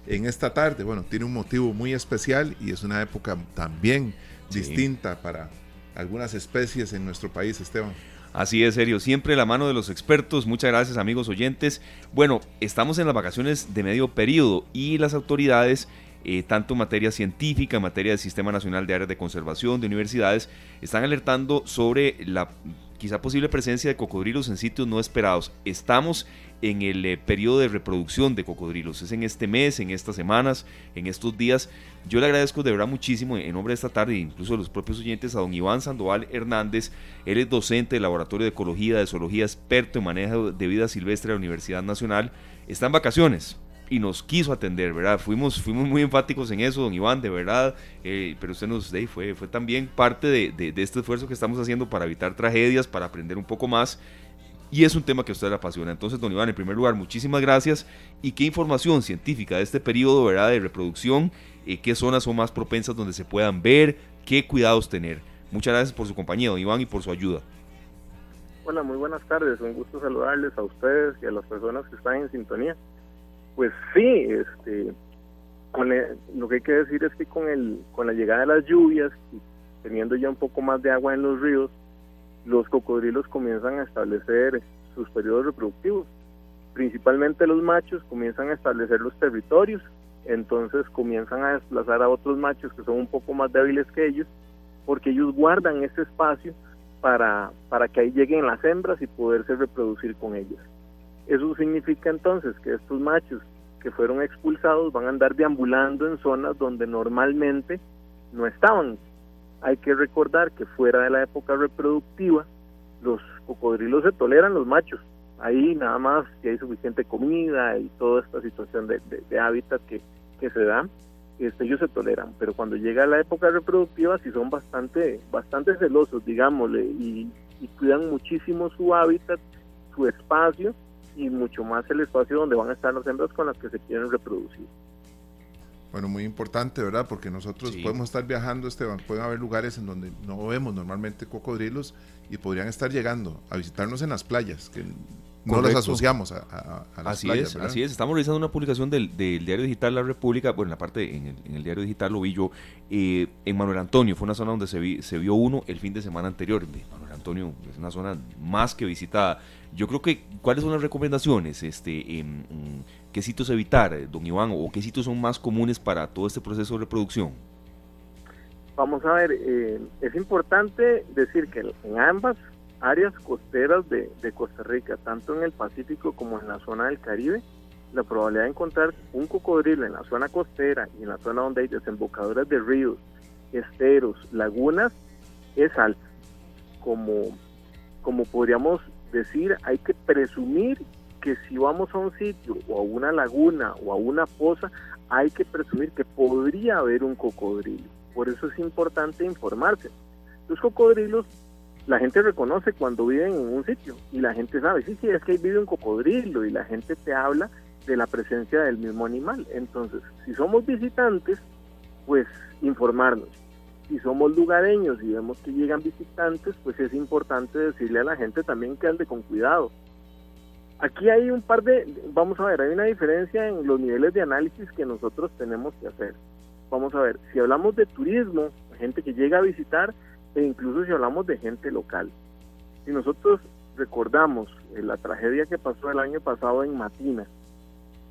en esta tarde. Bueno, tiene un motivo muy especial y es una época también distinta para algunas especies en nuestro país, Esteban. Así es, serio. Siempre la mano de los expertos. Muchas gracias, amigos oyentes. Bueno, estamos en las vacaciones de medio periodo y las autoridades, eh, tanto en materia científica, en materia del Sistema Nacional de Áreas de Conservación, de universidades, están alertando sobre la quizá posible presencia de cocodrilos en sitios no esperados. Estamos en el eh, periodo de reproducción de cocodrilos. Es en este mes, en estas semanas, en estos días. Yo le agradezco de verdad muchísimo en nombre de esta tarde, incluso de los propios oyentes, a don Iván Sandoval Hernández. Él es docente del Laboratorio de Ecología, de Zoología, experto en manejo de vida silvestre de la Universidad Nacional. Está en vacaciones, y nos quiso atender, ¿verdad? Fuimos, fuimos muy enfáticos en eso, don Iván, de verdad, eh, pero usted nos fue, fue también parte de, este esfuerzo que estamos haciendo para evitar tragedias, para aprender un poco más y es un tema que a usted le apasiona. Entonces, don Iván, en primer lugar, muchísimas gracias. ¿Y qué información científica de este periodo ¿verdad? de reproducción? Eh, ¿Qué zonas son más propensas donde se puedan ver? ¿Qué cuidados tener? Muchas gracias por su compañía, don Iván, y por su ayuda. Hola, muy buenas tardes. Un gusto saludarles a ustedes y a las personas que están en sintonía. Pues sí, este, con lo que hay que decir es que con, el, con la llegada de las lluvias teniendo ya un poco más de agua en los ríos, los cocodrilos comienzan a establecer sus periodos reproductivos. Principalmente los machos comienzan a establecer los territorios, entonces comienzan a desplazar a otros machos que son un poco más débiles que ellos, porque ellos guardan ese espacio para, para que ahí lleguen las hembras y poderse reproducir con ellas. Eso significa entonces que estos machos que fueron expulsados van a andar deambulando en zonas donde normalmente no estaban. Hay que recordar que fuera de la época reproductiva, los cocodrilos se toleran los machos. Ahí nada más que hay suficiente comida y toda esta situación de, hábitat que, que se da, este, ellos se toleran. Pero cuando llega la época reproductiva, sí son bastante, bastante celosos, digámosle, y, y cuidan muchísimo su hábitat, su espacio y mucho más el espacio donde van a estar las hembras con las que se quieren reproducir. Bueno, muy importante, ¿verdad? Porque nosotros podemos estar viajando, Esteban, pueden haber lugares en donde no vemos normalmente cocodrilos y podrían estar llegando a visitarnos en las playas, que no los asociamos a, a, las así playas. Es, así es, estamos revisando una publicación del, diario digital La República, bueno, en la parte, en el, diario digital lo vi yo, eh, en Manuel Antonio, fue una zona donde se, se vio uno el fin de semana anterior. Manuel Antonio es una zona más que visitada. Yo creo que, ¿cuáles son las recomendaciones? Este, ¿Qué sitios evitar, eh, don Iván, o qué sitios son más comunes para todo este proceso de reproducción? Vamos a ver, eh, es importante decir que en ambas áreas costeras de, Costa Rica, tanto en el Pacífico como en la zona del Caribe, la probabilidad de encontrar un cocodrilo en la zona costera y en la zona donde hay desembocaduras de ríos, esteros, lagunas, es alta. Como, como podríamos decir, hay que presumir que si vamos a un sitio o a una laguna o a una poza, hay que presumir que podría haber un cocodrilo. Por eso es importante informarse. Los cocodrilos la gente reconoce cuando viven en un sitio y la gente sabe, sí, sí, es que ahí vive un cocodrilo y la gente te habla de la presencia del mismo animal. Entonces, si somos visitantes, pues informarnos. Si somos lugareños y vemos que llegan visitantes, pues es importante decirle a la gente también que ande con cuidado. Aquí hay un par de, vamos a ver, hay una diferencia en los niveles de análisis que nosotros tenemos que hacer. Vamos a ver, si hablamos de turismo, gente que llega a visitar, e incluso si hablamos de gente local. Si nosotros recordamos eh, la tragedia que pasó el año pasado en Matina,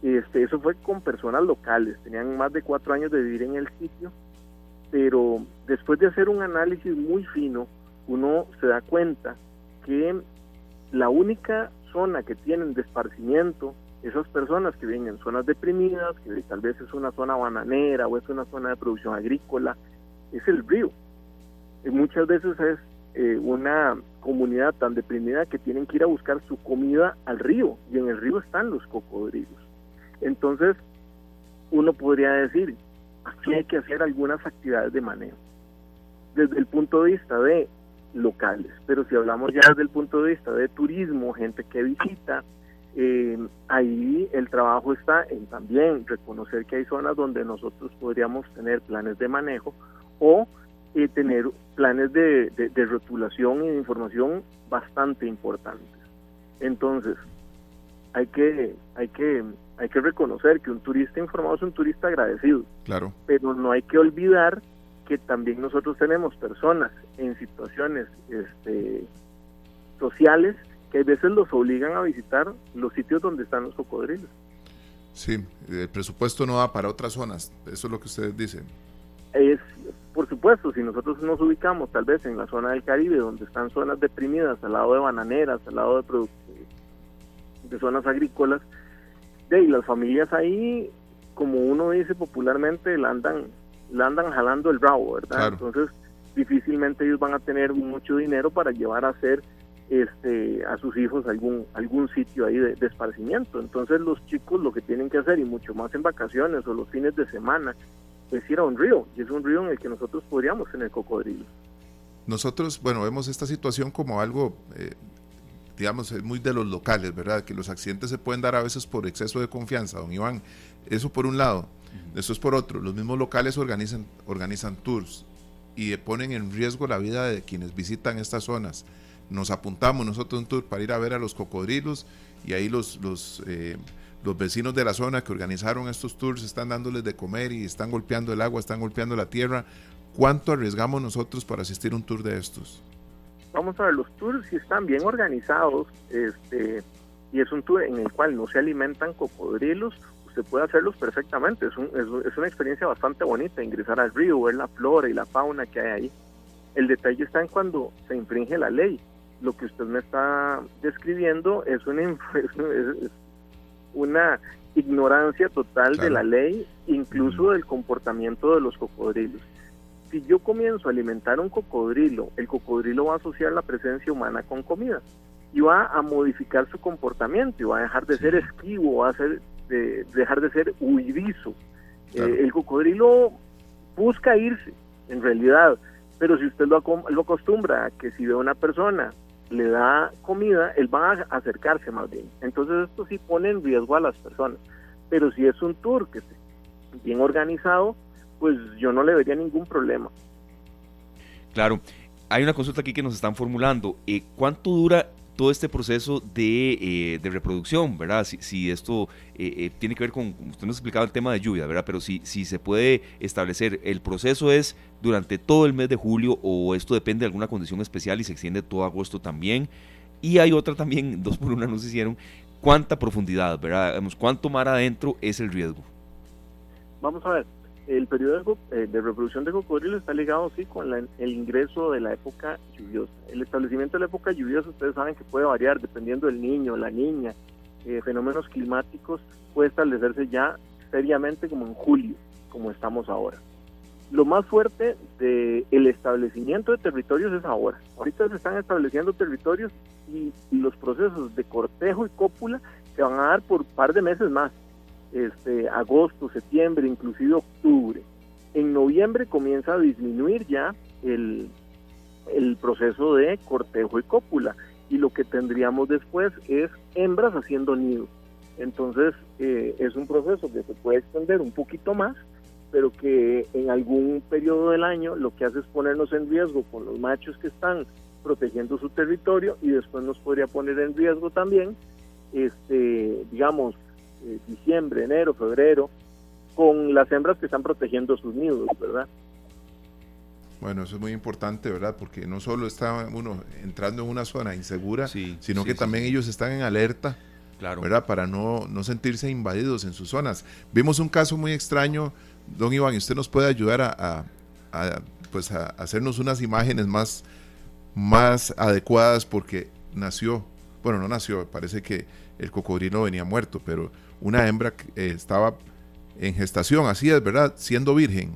este, eso fue con personas locales, tenían más de cuatro años de vivir en el sitio, pero después de hacer un análisis muy fino, uno se da cuenta que la única zona que tienen de esparcimiento, esas personas que viven en zonas deprimidas, que tal vez es una zona bananera o es una zona de producción agrícola, es el río muchas veces es eh, una comunidad tan deprimida que tienen que ir a buscar su comida al río y en el río están los cocodrilos. Entonces, uno podría decir, aquí hay que hacer algunas actividades de manejo desde el punto de vista de locales, pero si hablamos ya desde el punto de vista de turismo, gente que visita, eh, ahí el trabajo está en también reconocer que hay zonas donde nosotros podríamos tener planes de manejo o y tener planes de, rotulación y de información bastante importantes. Entonces, hay que, hay que, hay que reconocer que un turista informado es un turista agradecido. Claro. Pero no hay que olvidar que también nosotros tenemos personas en situaciones este, sociales que a veces los obligan a visitar los sitios donde están los cocodrilos. Sí, el presupuesto no va para otras zonas, eso es lo que ustedes dicen. Es, por supuesto, si nosotros nos ubicamos tal vez en la zona del Caribe, donde están zonas deprimidas, al lado de bananeras, al lado de, de zonas agrícolas, de ahí las familias ahí, como uno dice popularmente, la andan, la andan jalando el bravo, ¿verdad? Entonces, difícilmente ellos van a tener mucho dinero para llevar a hacer este a sus hijos algún algún sitio ahí de, de, esparcimiento entonces los chicos lo que tienen que hacer y mucho más en vacaciones o los fines de semana es ir a un río, y es un río en el que nosotros podríamos tener cocodrilos. Nosotros, bueno, vemos esta situación como algo, eh, digamos, muy de los locales, ¿verdad? Que los accidentes se pueden dar a veces por exceso de confianza, don Iván. Eso por un lado. Eso es por otro. Los mismos locales organizan, organizan tours y ponen en riesgo la vida de quienes visitan estas zonas. Nos apuntamos nosotros un tour para ir a ver a los cocodrilos y ahí los, los eh, los vecinos de la zona que organizaron estos tours están dándoles de comer y están golpeando el agua, están golpeando la tierra ¿cuánto arriesgamos nosotros para asistir a un tour de estos? Vamos a ver, los tours si están bien organizados, este, y es un tour en el cual no se alimentan cocodrilos, usted puede hacerlos perfectamente. Es, es, una experiencia bastante bonita, ingresar al río, ver la flora y la fauna que hay ahí. El detalle está en cuando se infringe la ley. Lo que usted me está describiendo es una, es una ignorancia total de la ley, incluso del comportamiento de los cocodrilos si yo comienzo a alimentar un cocodrilo, el cocodrilo va a asociar la presencia humana con comida y va a modificar su comportamiento y va a dejar de ser esquivo, va a ser, de, dejar de ser huidizo. Eh, el cocodrilo busca irse, en realidad, pero si usted lo, lo acostumbra a que si ve a una persona le da comida, él va a acercarse más bien. Entonces esto sí pone en riesgo a las personas. Pero si es un tour que esté bien organizado, pues yo no le vería ningún problema. Claro, hay una consulta aquí que nos están formulando. Eh, ¿Cuánto dura todo este proceso de, eh, reproducción, ¿verdad? Si, esto eh, tiene que ver con, usted nos explicaba el tema de lluvia, ¿verdad? Pero si, si se puede establecer, ¿el proceso es durante todo el mes de julio o esto depende de alguna condición especial y se extiende todo agosto también? Y hay otra también, dos por una nos hicieron, ¿cuánta profundidad, ¿verdad? ¿Cuánto mar adentro es el riesgo? Vamos a ver, el periodo eh, de, reproducción de cocodrilo está ligado sí con el ingreso de la época lluviosa. El establecimiento de la época lluviosa ustedes saben que puede variar dependiendo del niño, la niña, eh, fenómenos climáticos, puede establecerse ya seriamente como en julio, como estamos ahora. Lo más fuerte del el establecimiento de territorios es ahora. Ahorita se están estableciendo territorios y, y los procesos de cortejo y cópula se van a dar por un par de meses más este, agosto, septiembre, inclusive octubre. En noviembre comienza a disminuir ya el, el proceso de cortejo y cópula y lo que tendríamos después es hembras haciendo nido. Entonces eh, es un proceso que se puede extender un poquito más, pero que en algún periodo del año lo que hace es ponernos en riesgo con los machos que están protegiendo su territorio y después nos podría poner en riesgo también, este, digamos, eh, diciembre, enero, febrero, con las hembras que están protegiendo sus nidos, ¿verdad? Bueno, eso es muy importante, ¿verdad? Porque no solo está uno entrando en una zona insegura, sino que también ellos están en alerta, claro. ¿verdad? Para no, no sentirse invadidos en sus zonas. Vimos un caso muy extraño, don Iván, y usted nos puede ayudar a, pues a hacernos unas imágenes más, más adecuadas porque nació, bueno, no nació, parece que el cocodrilo venía muerto, pero una hembra eh, estaba en gestación, así es, ¿verdad? Siendo virgen.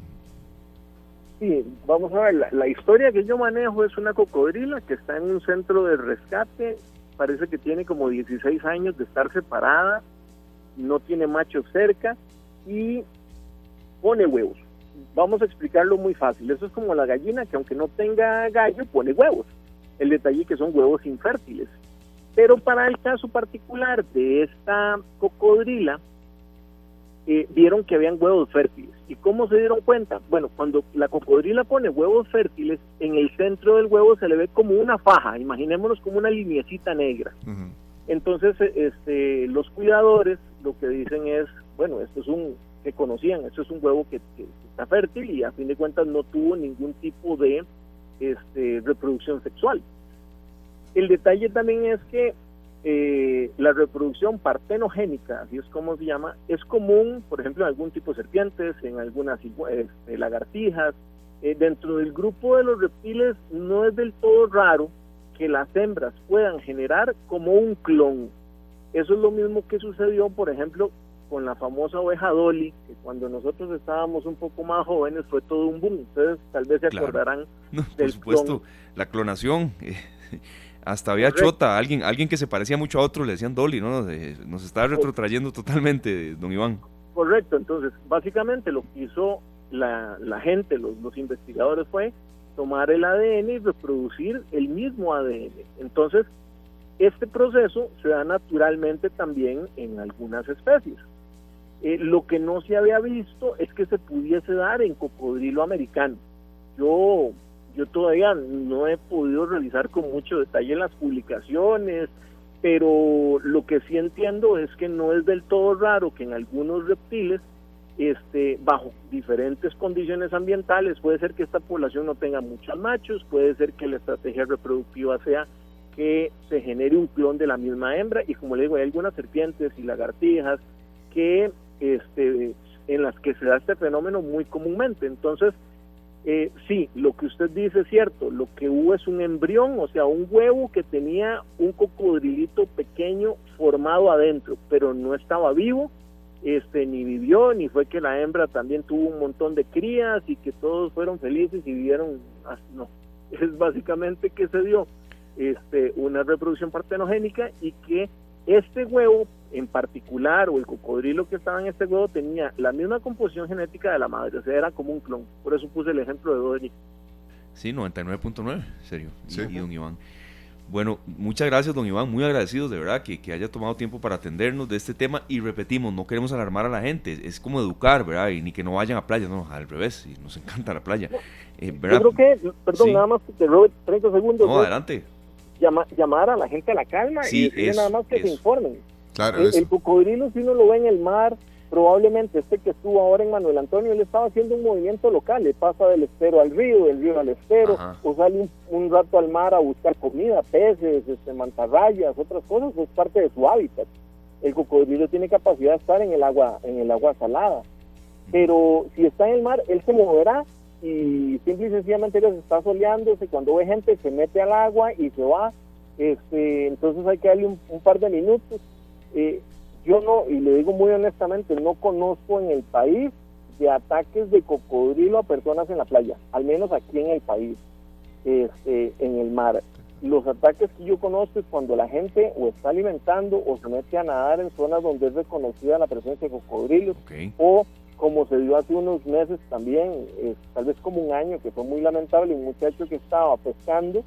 Sí, vamos a ver, la, historia que yo manejo es una cocodrila que está en un centro de rescate, parece que tiene como 16 años de estar separada, no tiene machos cerca y pone huevos. Vamos a explicarlo muy fácil, eso es como la gallina que aunque no tenga gallo pone huevos. El detalle es que son huevos infértiles. Pero para el caso particular de esta cocodrila, eh, vieron que habían huevos fértiles. ¿Y cómo se dieron cuenta? Bueno, cuando la cocodrila pone huevos fértiles, en el centro del huevo se le ve como una faja, imaginémonos como una linecita negra. Entonces, este, los cuidadores lo que dicen es, bueno, esto es un, que conocían, esto es un huevo que, está fértil y a fin de cuentas no tuvo ningún tipo de este, reproducción sexual. El detalle también es que eh, la reproducción partenogénica, así es como se llama, es común, por ejemplo, en algún tipo de serpientes, en algunas este, lagartijas. Eh, dentro del grupo de los reptiles no es del todo raro que las hembras puedan generar como un clon. Eso es lo mismo que sucedió, por ejemplo, con la famosa oveja Dolly, que cuando nosotros estábamos un poco más jóvenes fue todo un boom. Ustedes tal vez se acordarán del Por supuesto, la clonación. Eh, hasta había chota, alguien, alguien que se parecía mucho a otro, le decían Dolly, ¿no? Nos está retrotrayendo totalmente, don Iván. Correcto, entonces, básicamente lo que hizo la, gente, los, los investigadores, fue tomar el ADN y reproducir el mismo ADN. Entonces, este proceso se da naturalmente también en algunas especies. Eh, lo que no se había visto es que se pudiese dar en cocodrilo americano. Yo yo todavía no he podido realizar con mucho detalle las publicaciones, pero lo que sí entiendo es que no es del todo raro que en algunos reptiles este, bajo diferentes condiciones ambientales. Puede ser que esta población no tenga muchos machos, puede ser que la estrategia reproductiva sea que se genere un clon de la misma hembra y como le digo, hay algunas serpientes y lagartijas que este, en las que se da este fenómeno muy comúnmente. Entonces, eh, sí, lo que usted dice es cierto, lo que hubo es un embrión, o sea, un huevo que tenía un cocodrilito pequeño formado adentro, pero no estaba vivo este ni vivió ni fue que la hembra también tuvo un montón de crías y que todos fueron felices y vivieron no es básicamente que se dio este una reproducción partenogénica y que este huevo en particular o el cocodrilo que estaba en este huevo tenía la misma composición genética de la madre o sea era como un clon por eso puse el ejemplo de Dodri sí 99.9 serio sí. y, y don Iván bueno, muchas gracias, don Iván. Muy agradecidos de verdad que, que, haya tomado tiempo para atendernos de este tema. Y repetimos, no queremos alarmar a la gente. Es como educar, ¿verdad? Y ni que no vayan a playa, no, al revés. Y nos encanta la playa. Eh, ¿verdad? Yo creo que, perdón, sí. nada más que te robe 30 segundos. No, adelante. Llama, llamar a la gente a la calma sí, y es, nada más que se informen. Claro, el, el cocodrilo, si uno lo ve en el mar, probablemente este que estuvo ahora en Manuel Antonio, él estaba haciendo un movimiento local, le pasa del estero al río, del río al estero, Ajá. o sale un, un, rato al mar a buscar comida, peces, este, mantarrayas, otras cosas, es parte de su hábitat. El cocodrilo tiene capacidad de estar en el agua, en el agua salada, pero si está en el mar, él se moverá y simple y sencillamente se está soleándose, cuando ve gente se mete al agua y se va, este, entonces hay que darle un, un par de minutos. Eh, yo no, y le digo muy honestamente, no conozco en el país de ataques de cocodrilo a personas en la playa, al menos aquí en el país, este, en el mar. Los ataques que yo conozco es cuando la gente o está alimentando o se mete a nadar en zonas donde es reconocida la presencia de cocodrilos, okay. o como se dio hace unos meses también, eh, tal vez como un año, que fue muy lamentable, un muchacho que estaba pescando,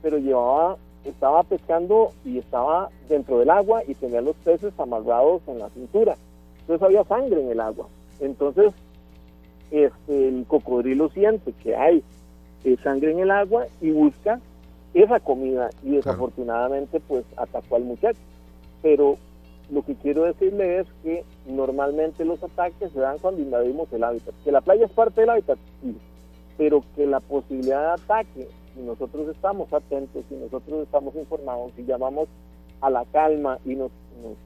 pero llevaba estaba pescando y estaba dentro del agua y tenía los peces amarrados en la cintura. Entonces había sangre en el agua. Entonces este, el cocodrilo siente que hay eh, sangre en el agua y busca esa comida y desafortunadamente pues atacó al muchacho. Pero lo que quiero decirle es que normalmente los ataques se dan cuando invadimos el hábitat. Que la playa es parte del hábitat, sí, pero que la posibilidad de ataque si nosotros estamos atentos, si nosotros estamos informados, si llamamos a la calma y nos, nos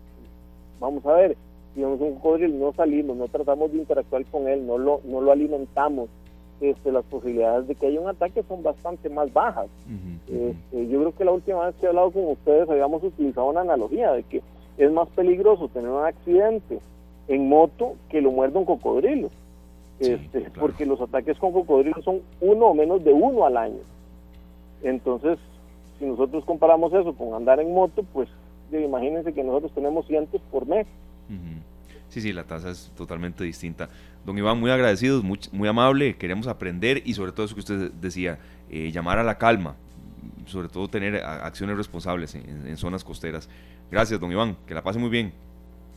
vamos a ver, si vemos un cocodrilo, no salimos, no tratamos de interactuar con él, no lo, no lo alimentamos, este, las posibilidades de que haya un ataque son bastante más bajas. Uh -huh. este, yo creo que la última vez que he hablado con ustedes habíamos utilizado una analogía de que es más peligroso tener un accidente en moto que lo muerda un cocodrilo. Sí, este, claro. Porque los ataques con cocodrilos son uno o menos de uno al año. Entonces, si nosotros comparamos eso con andar en moto, pues imagínense que nosotros tenemos cientos por mes. Sí, sí, la tasa es totalmente distinta. Don Iván, muy agradecidos, muy, muy amable, queremos aprender y sobre todo eso que usted decía, eh, llamar a la calma, sobre todo tener acciones responsables en, en zonas costeras. Gracias, don Iván, que la pase muy bien.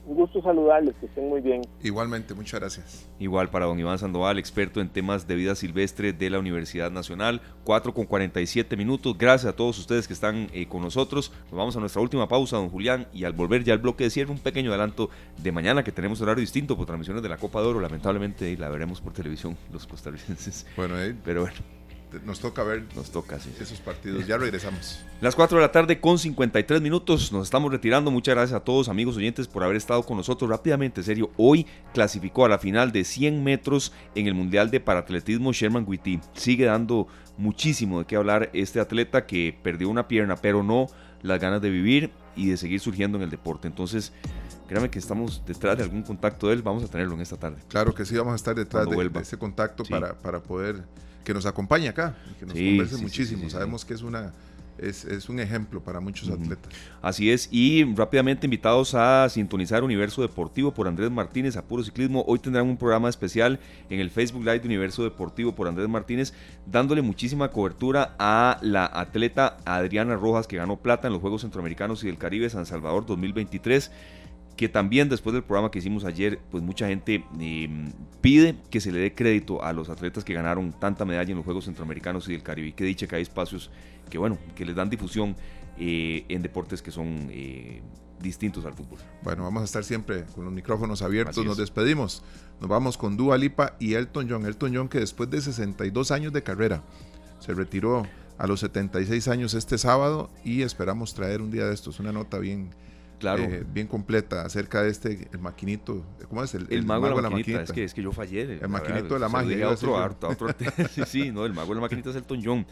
Un gusto saludarles, que estén muy bien. Igualmente, muchas gracias. Igual para don Iván Sandoval, experto en temas de vida silvestre de la Universidad Nacional, 4 con 47 minutos. Gracias a todos ustedes que están eh, con nosotros. Nos vamos a nuestra última pausa, don Julián, y al volver ya al bloque de cierre, un pequeño adelanto de mañana que tenemos horario distinto por transmisiones de la Copa de Oro. Lamentablemente la veremos por televisión los costarricenses. Bueno, eh, pero bueno nos toca ver nos toca, sí. esos partidos. Ya regresamos. Las 4 de la tarde con 53 minutos. Nos estamos retirando. Muchas gracias a todos, amigos oyentes, por haber estado con nosotros rápidamente. Serio, hoy clasificó a la final de 100 metros en el Mundial de Paratletismo Sherman Witty. Sigue dando muchísimo de qué hablar este atleta que perdió una pierna, pero no las ganas de vivir y de seguir surgiendo en el deporte. Entonces, créame que estamos detrás de algún contacto de él. Vamos a tenerlo en esta tarde. Claro que sí, vamos a estar detrás de, de, ese contacto sí. para, para poder que nos acompañe acá que nos sí, converse sí, muchísimo. Sí, Sabemos que es una es, es, un ejemplo para muchos uh -huh. atletas. Así es, y rápidamente invitados a sintonizar Universo Deportivo por Andrés Martínez a Puro Ciclismo. Hoy tendrán un programa especial en el Facebook Live de Universo Deportivo por Andrés Martínez, dándole muchísima cobertura a la atleta Adriana Rojas, que ganó plata en los Juegos Centroamericanos y del Caribe San Salvador 2023 que también después del programa que hicimos ayer, pues mucha gente eh, pide que se le dé crédito a los atletas que ganaron tanta medalla en los Juegos Centroamericanos y del Caribe. Que dicha que hay espacios que, bueno, que les dan difusión eh, en deportes que son distintos al fútbol. Bueno, vamos a estar siempre con los micrófonos abiertos. Nos despedimos. Nos vamos con Dua Lipa y Elton John. Elton John que después de 62 años de carrera se retiró a los 76 años este sábado y esperamos traer un día de estos una nota bien claro. Eh, bien completa acerca de este, el maquinito, ¿cómo es? El, mago, de la, maquinita. Es, que, es que yo fallé. El maquinito de la magia. Otro, otro, sí, sí, no, el mago de la maquinita es Elton John.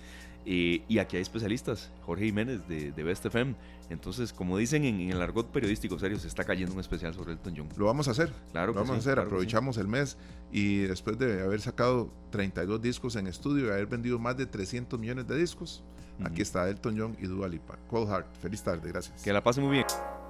Eh, y aquí hay especialistas, Jorge Jiménez de, de Best FM. Entonces, como dicen en, el argot periodístico serio, se está cayendo un especial sobre Elton John. Lo vamos a hacer. Claro, lo vamos a hacer. Aprovechamos el mes y después de haber sacado 32 discos en estudio y haber vendido más de 300 millones de discos, aquí está Elton John y Dua Lipa. Cold Heart. Feliz tarde, gracias. Que la pase muy bien.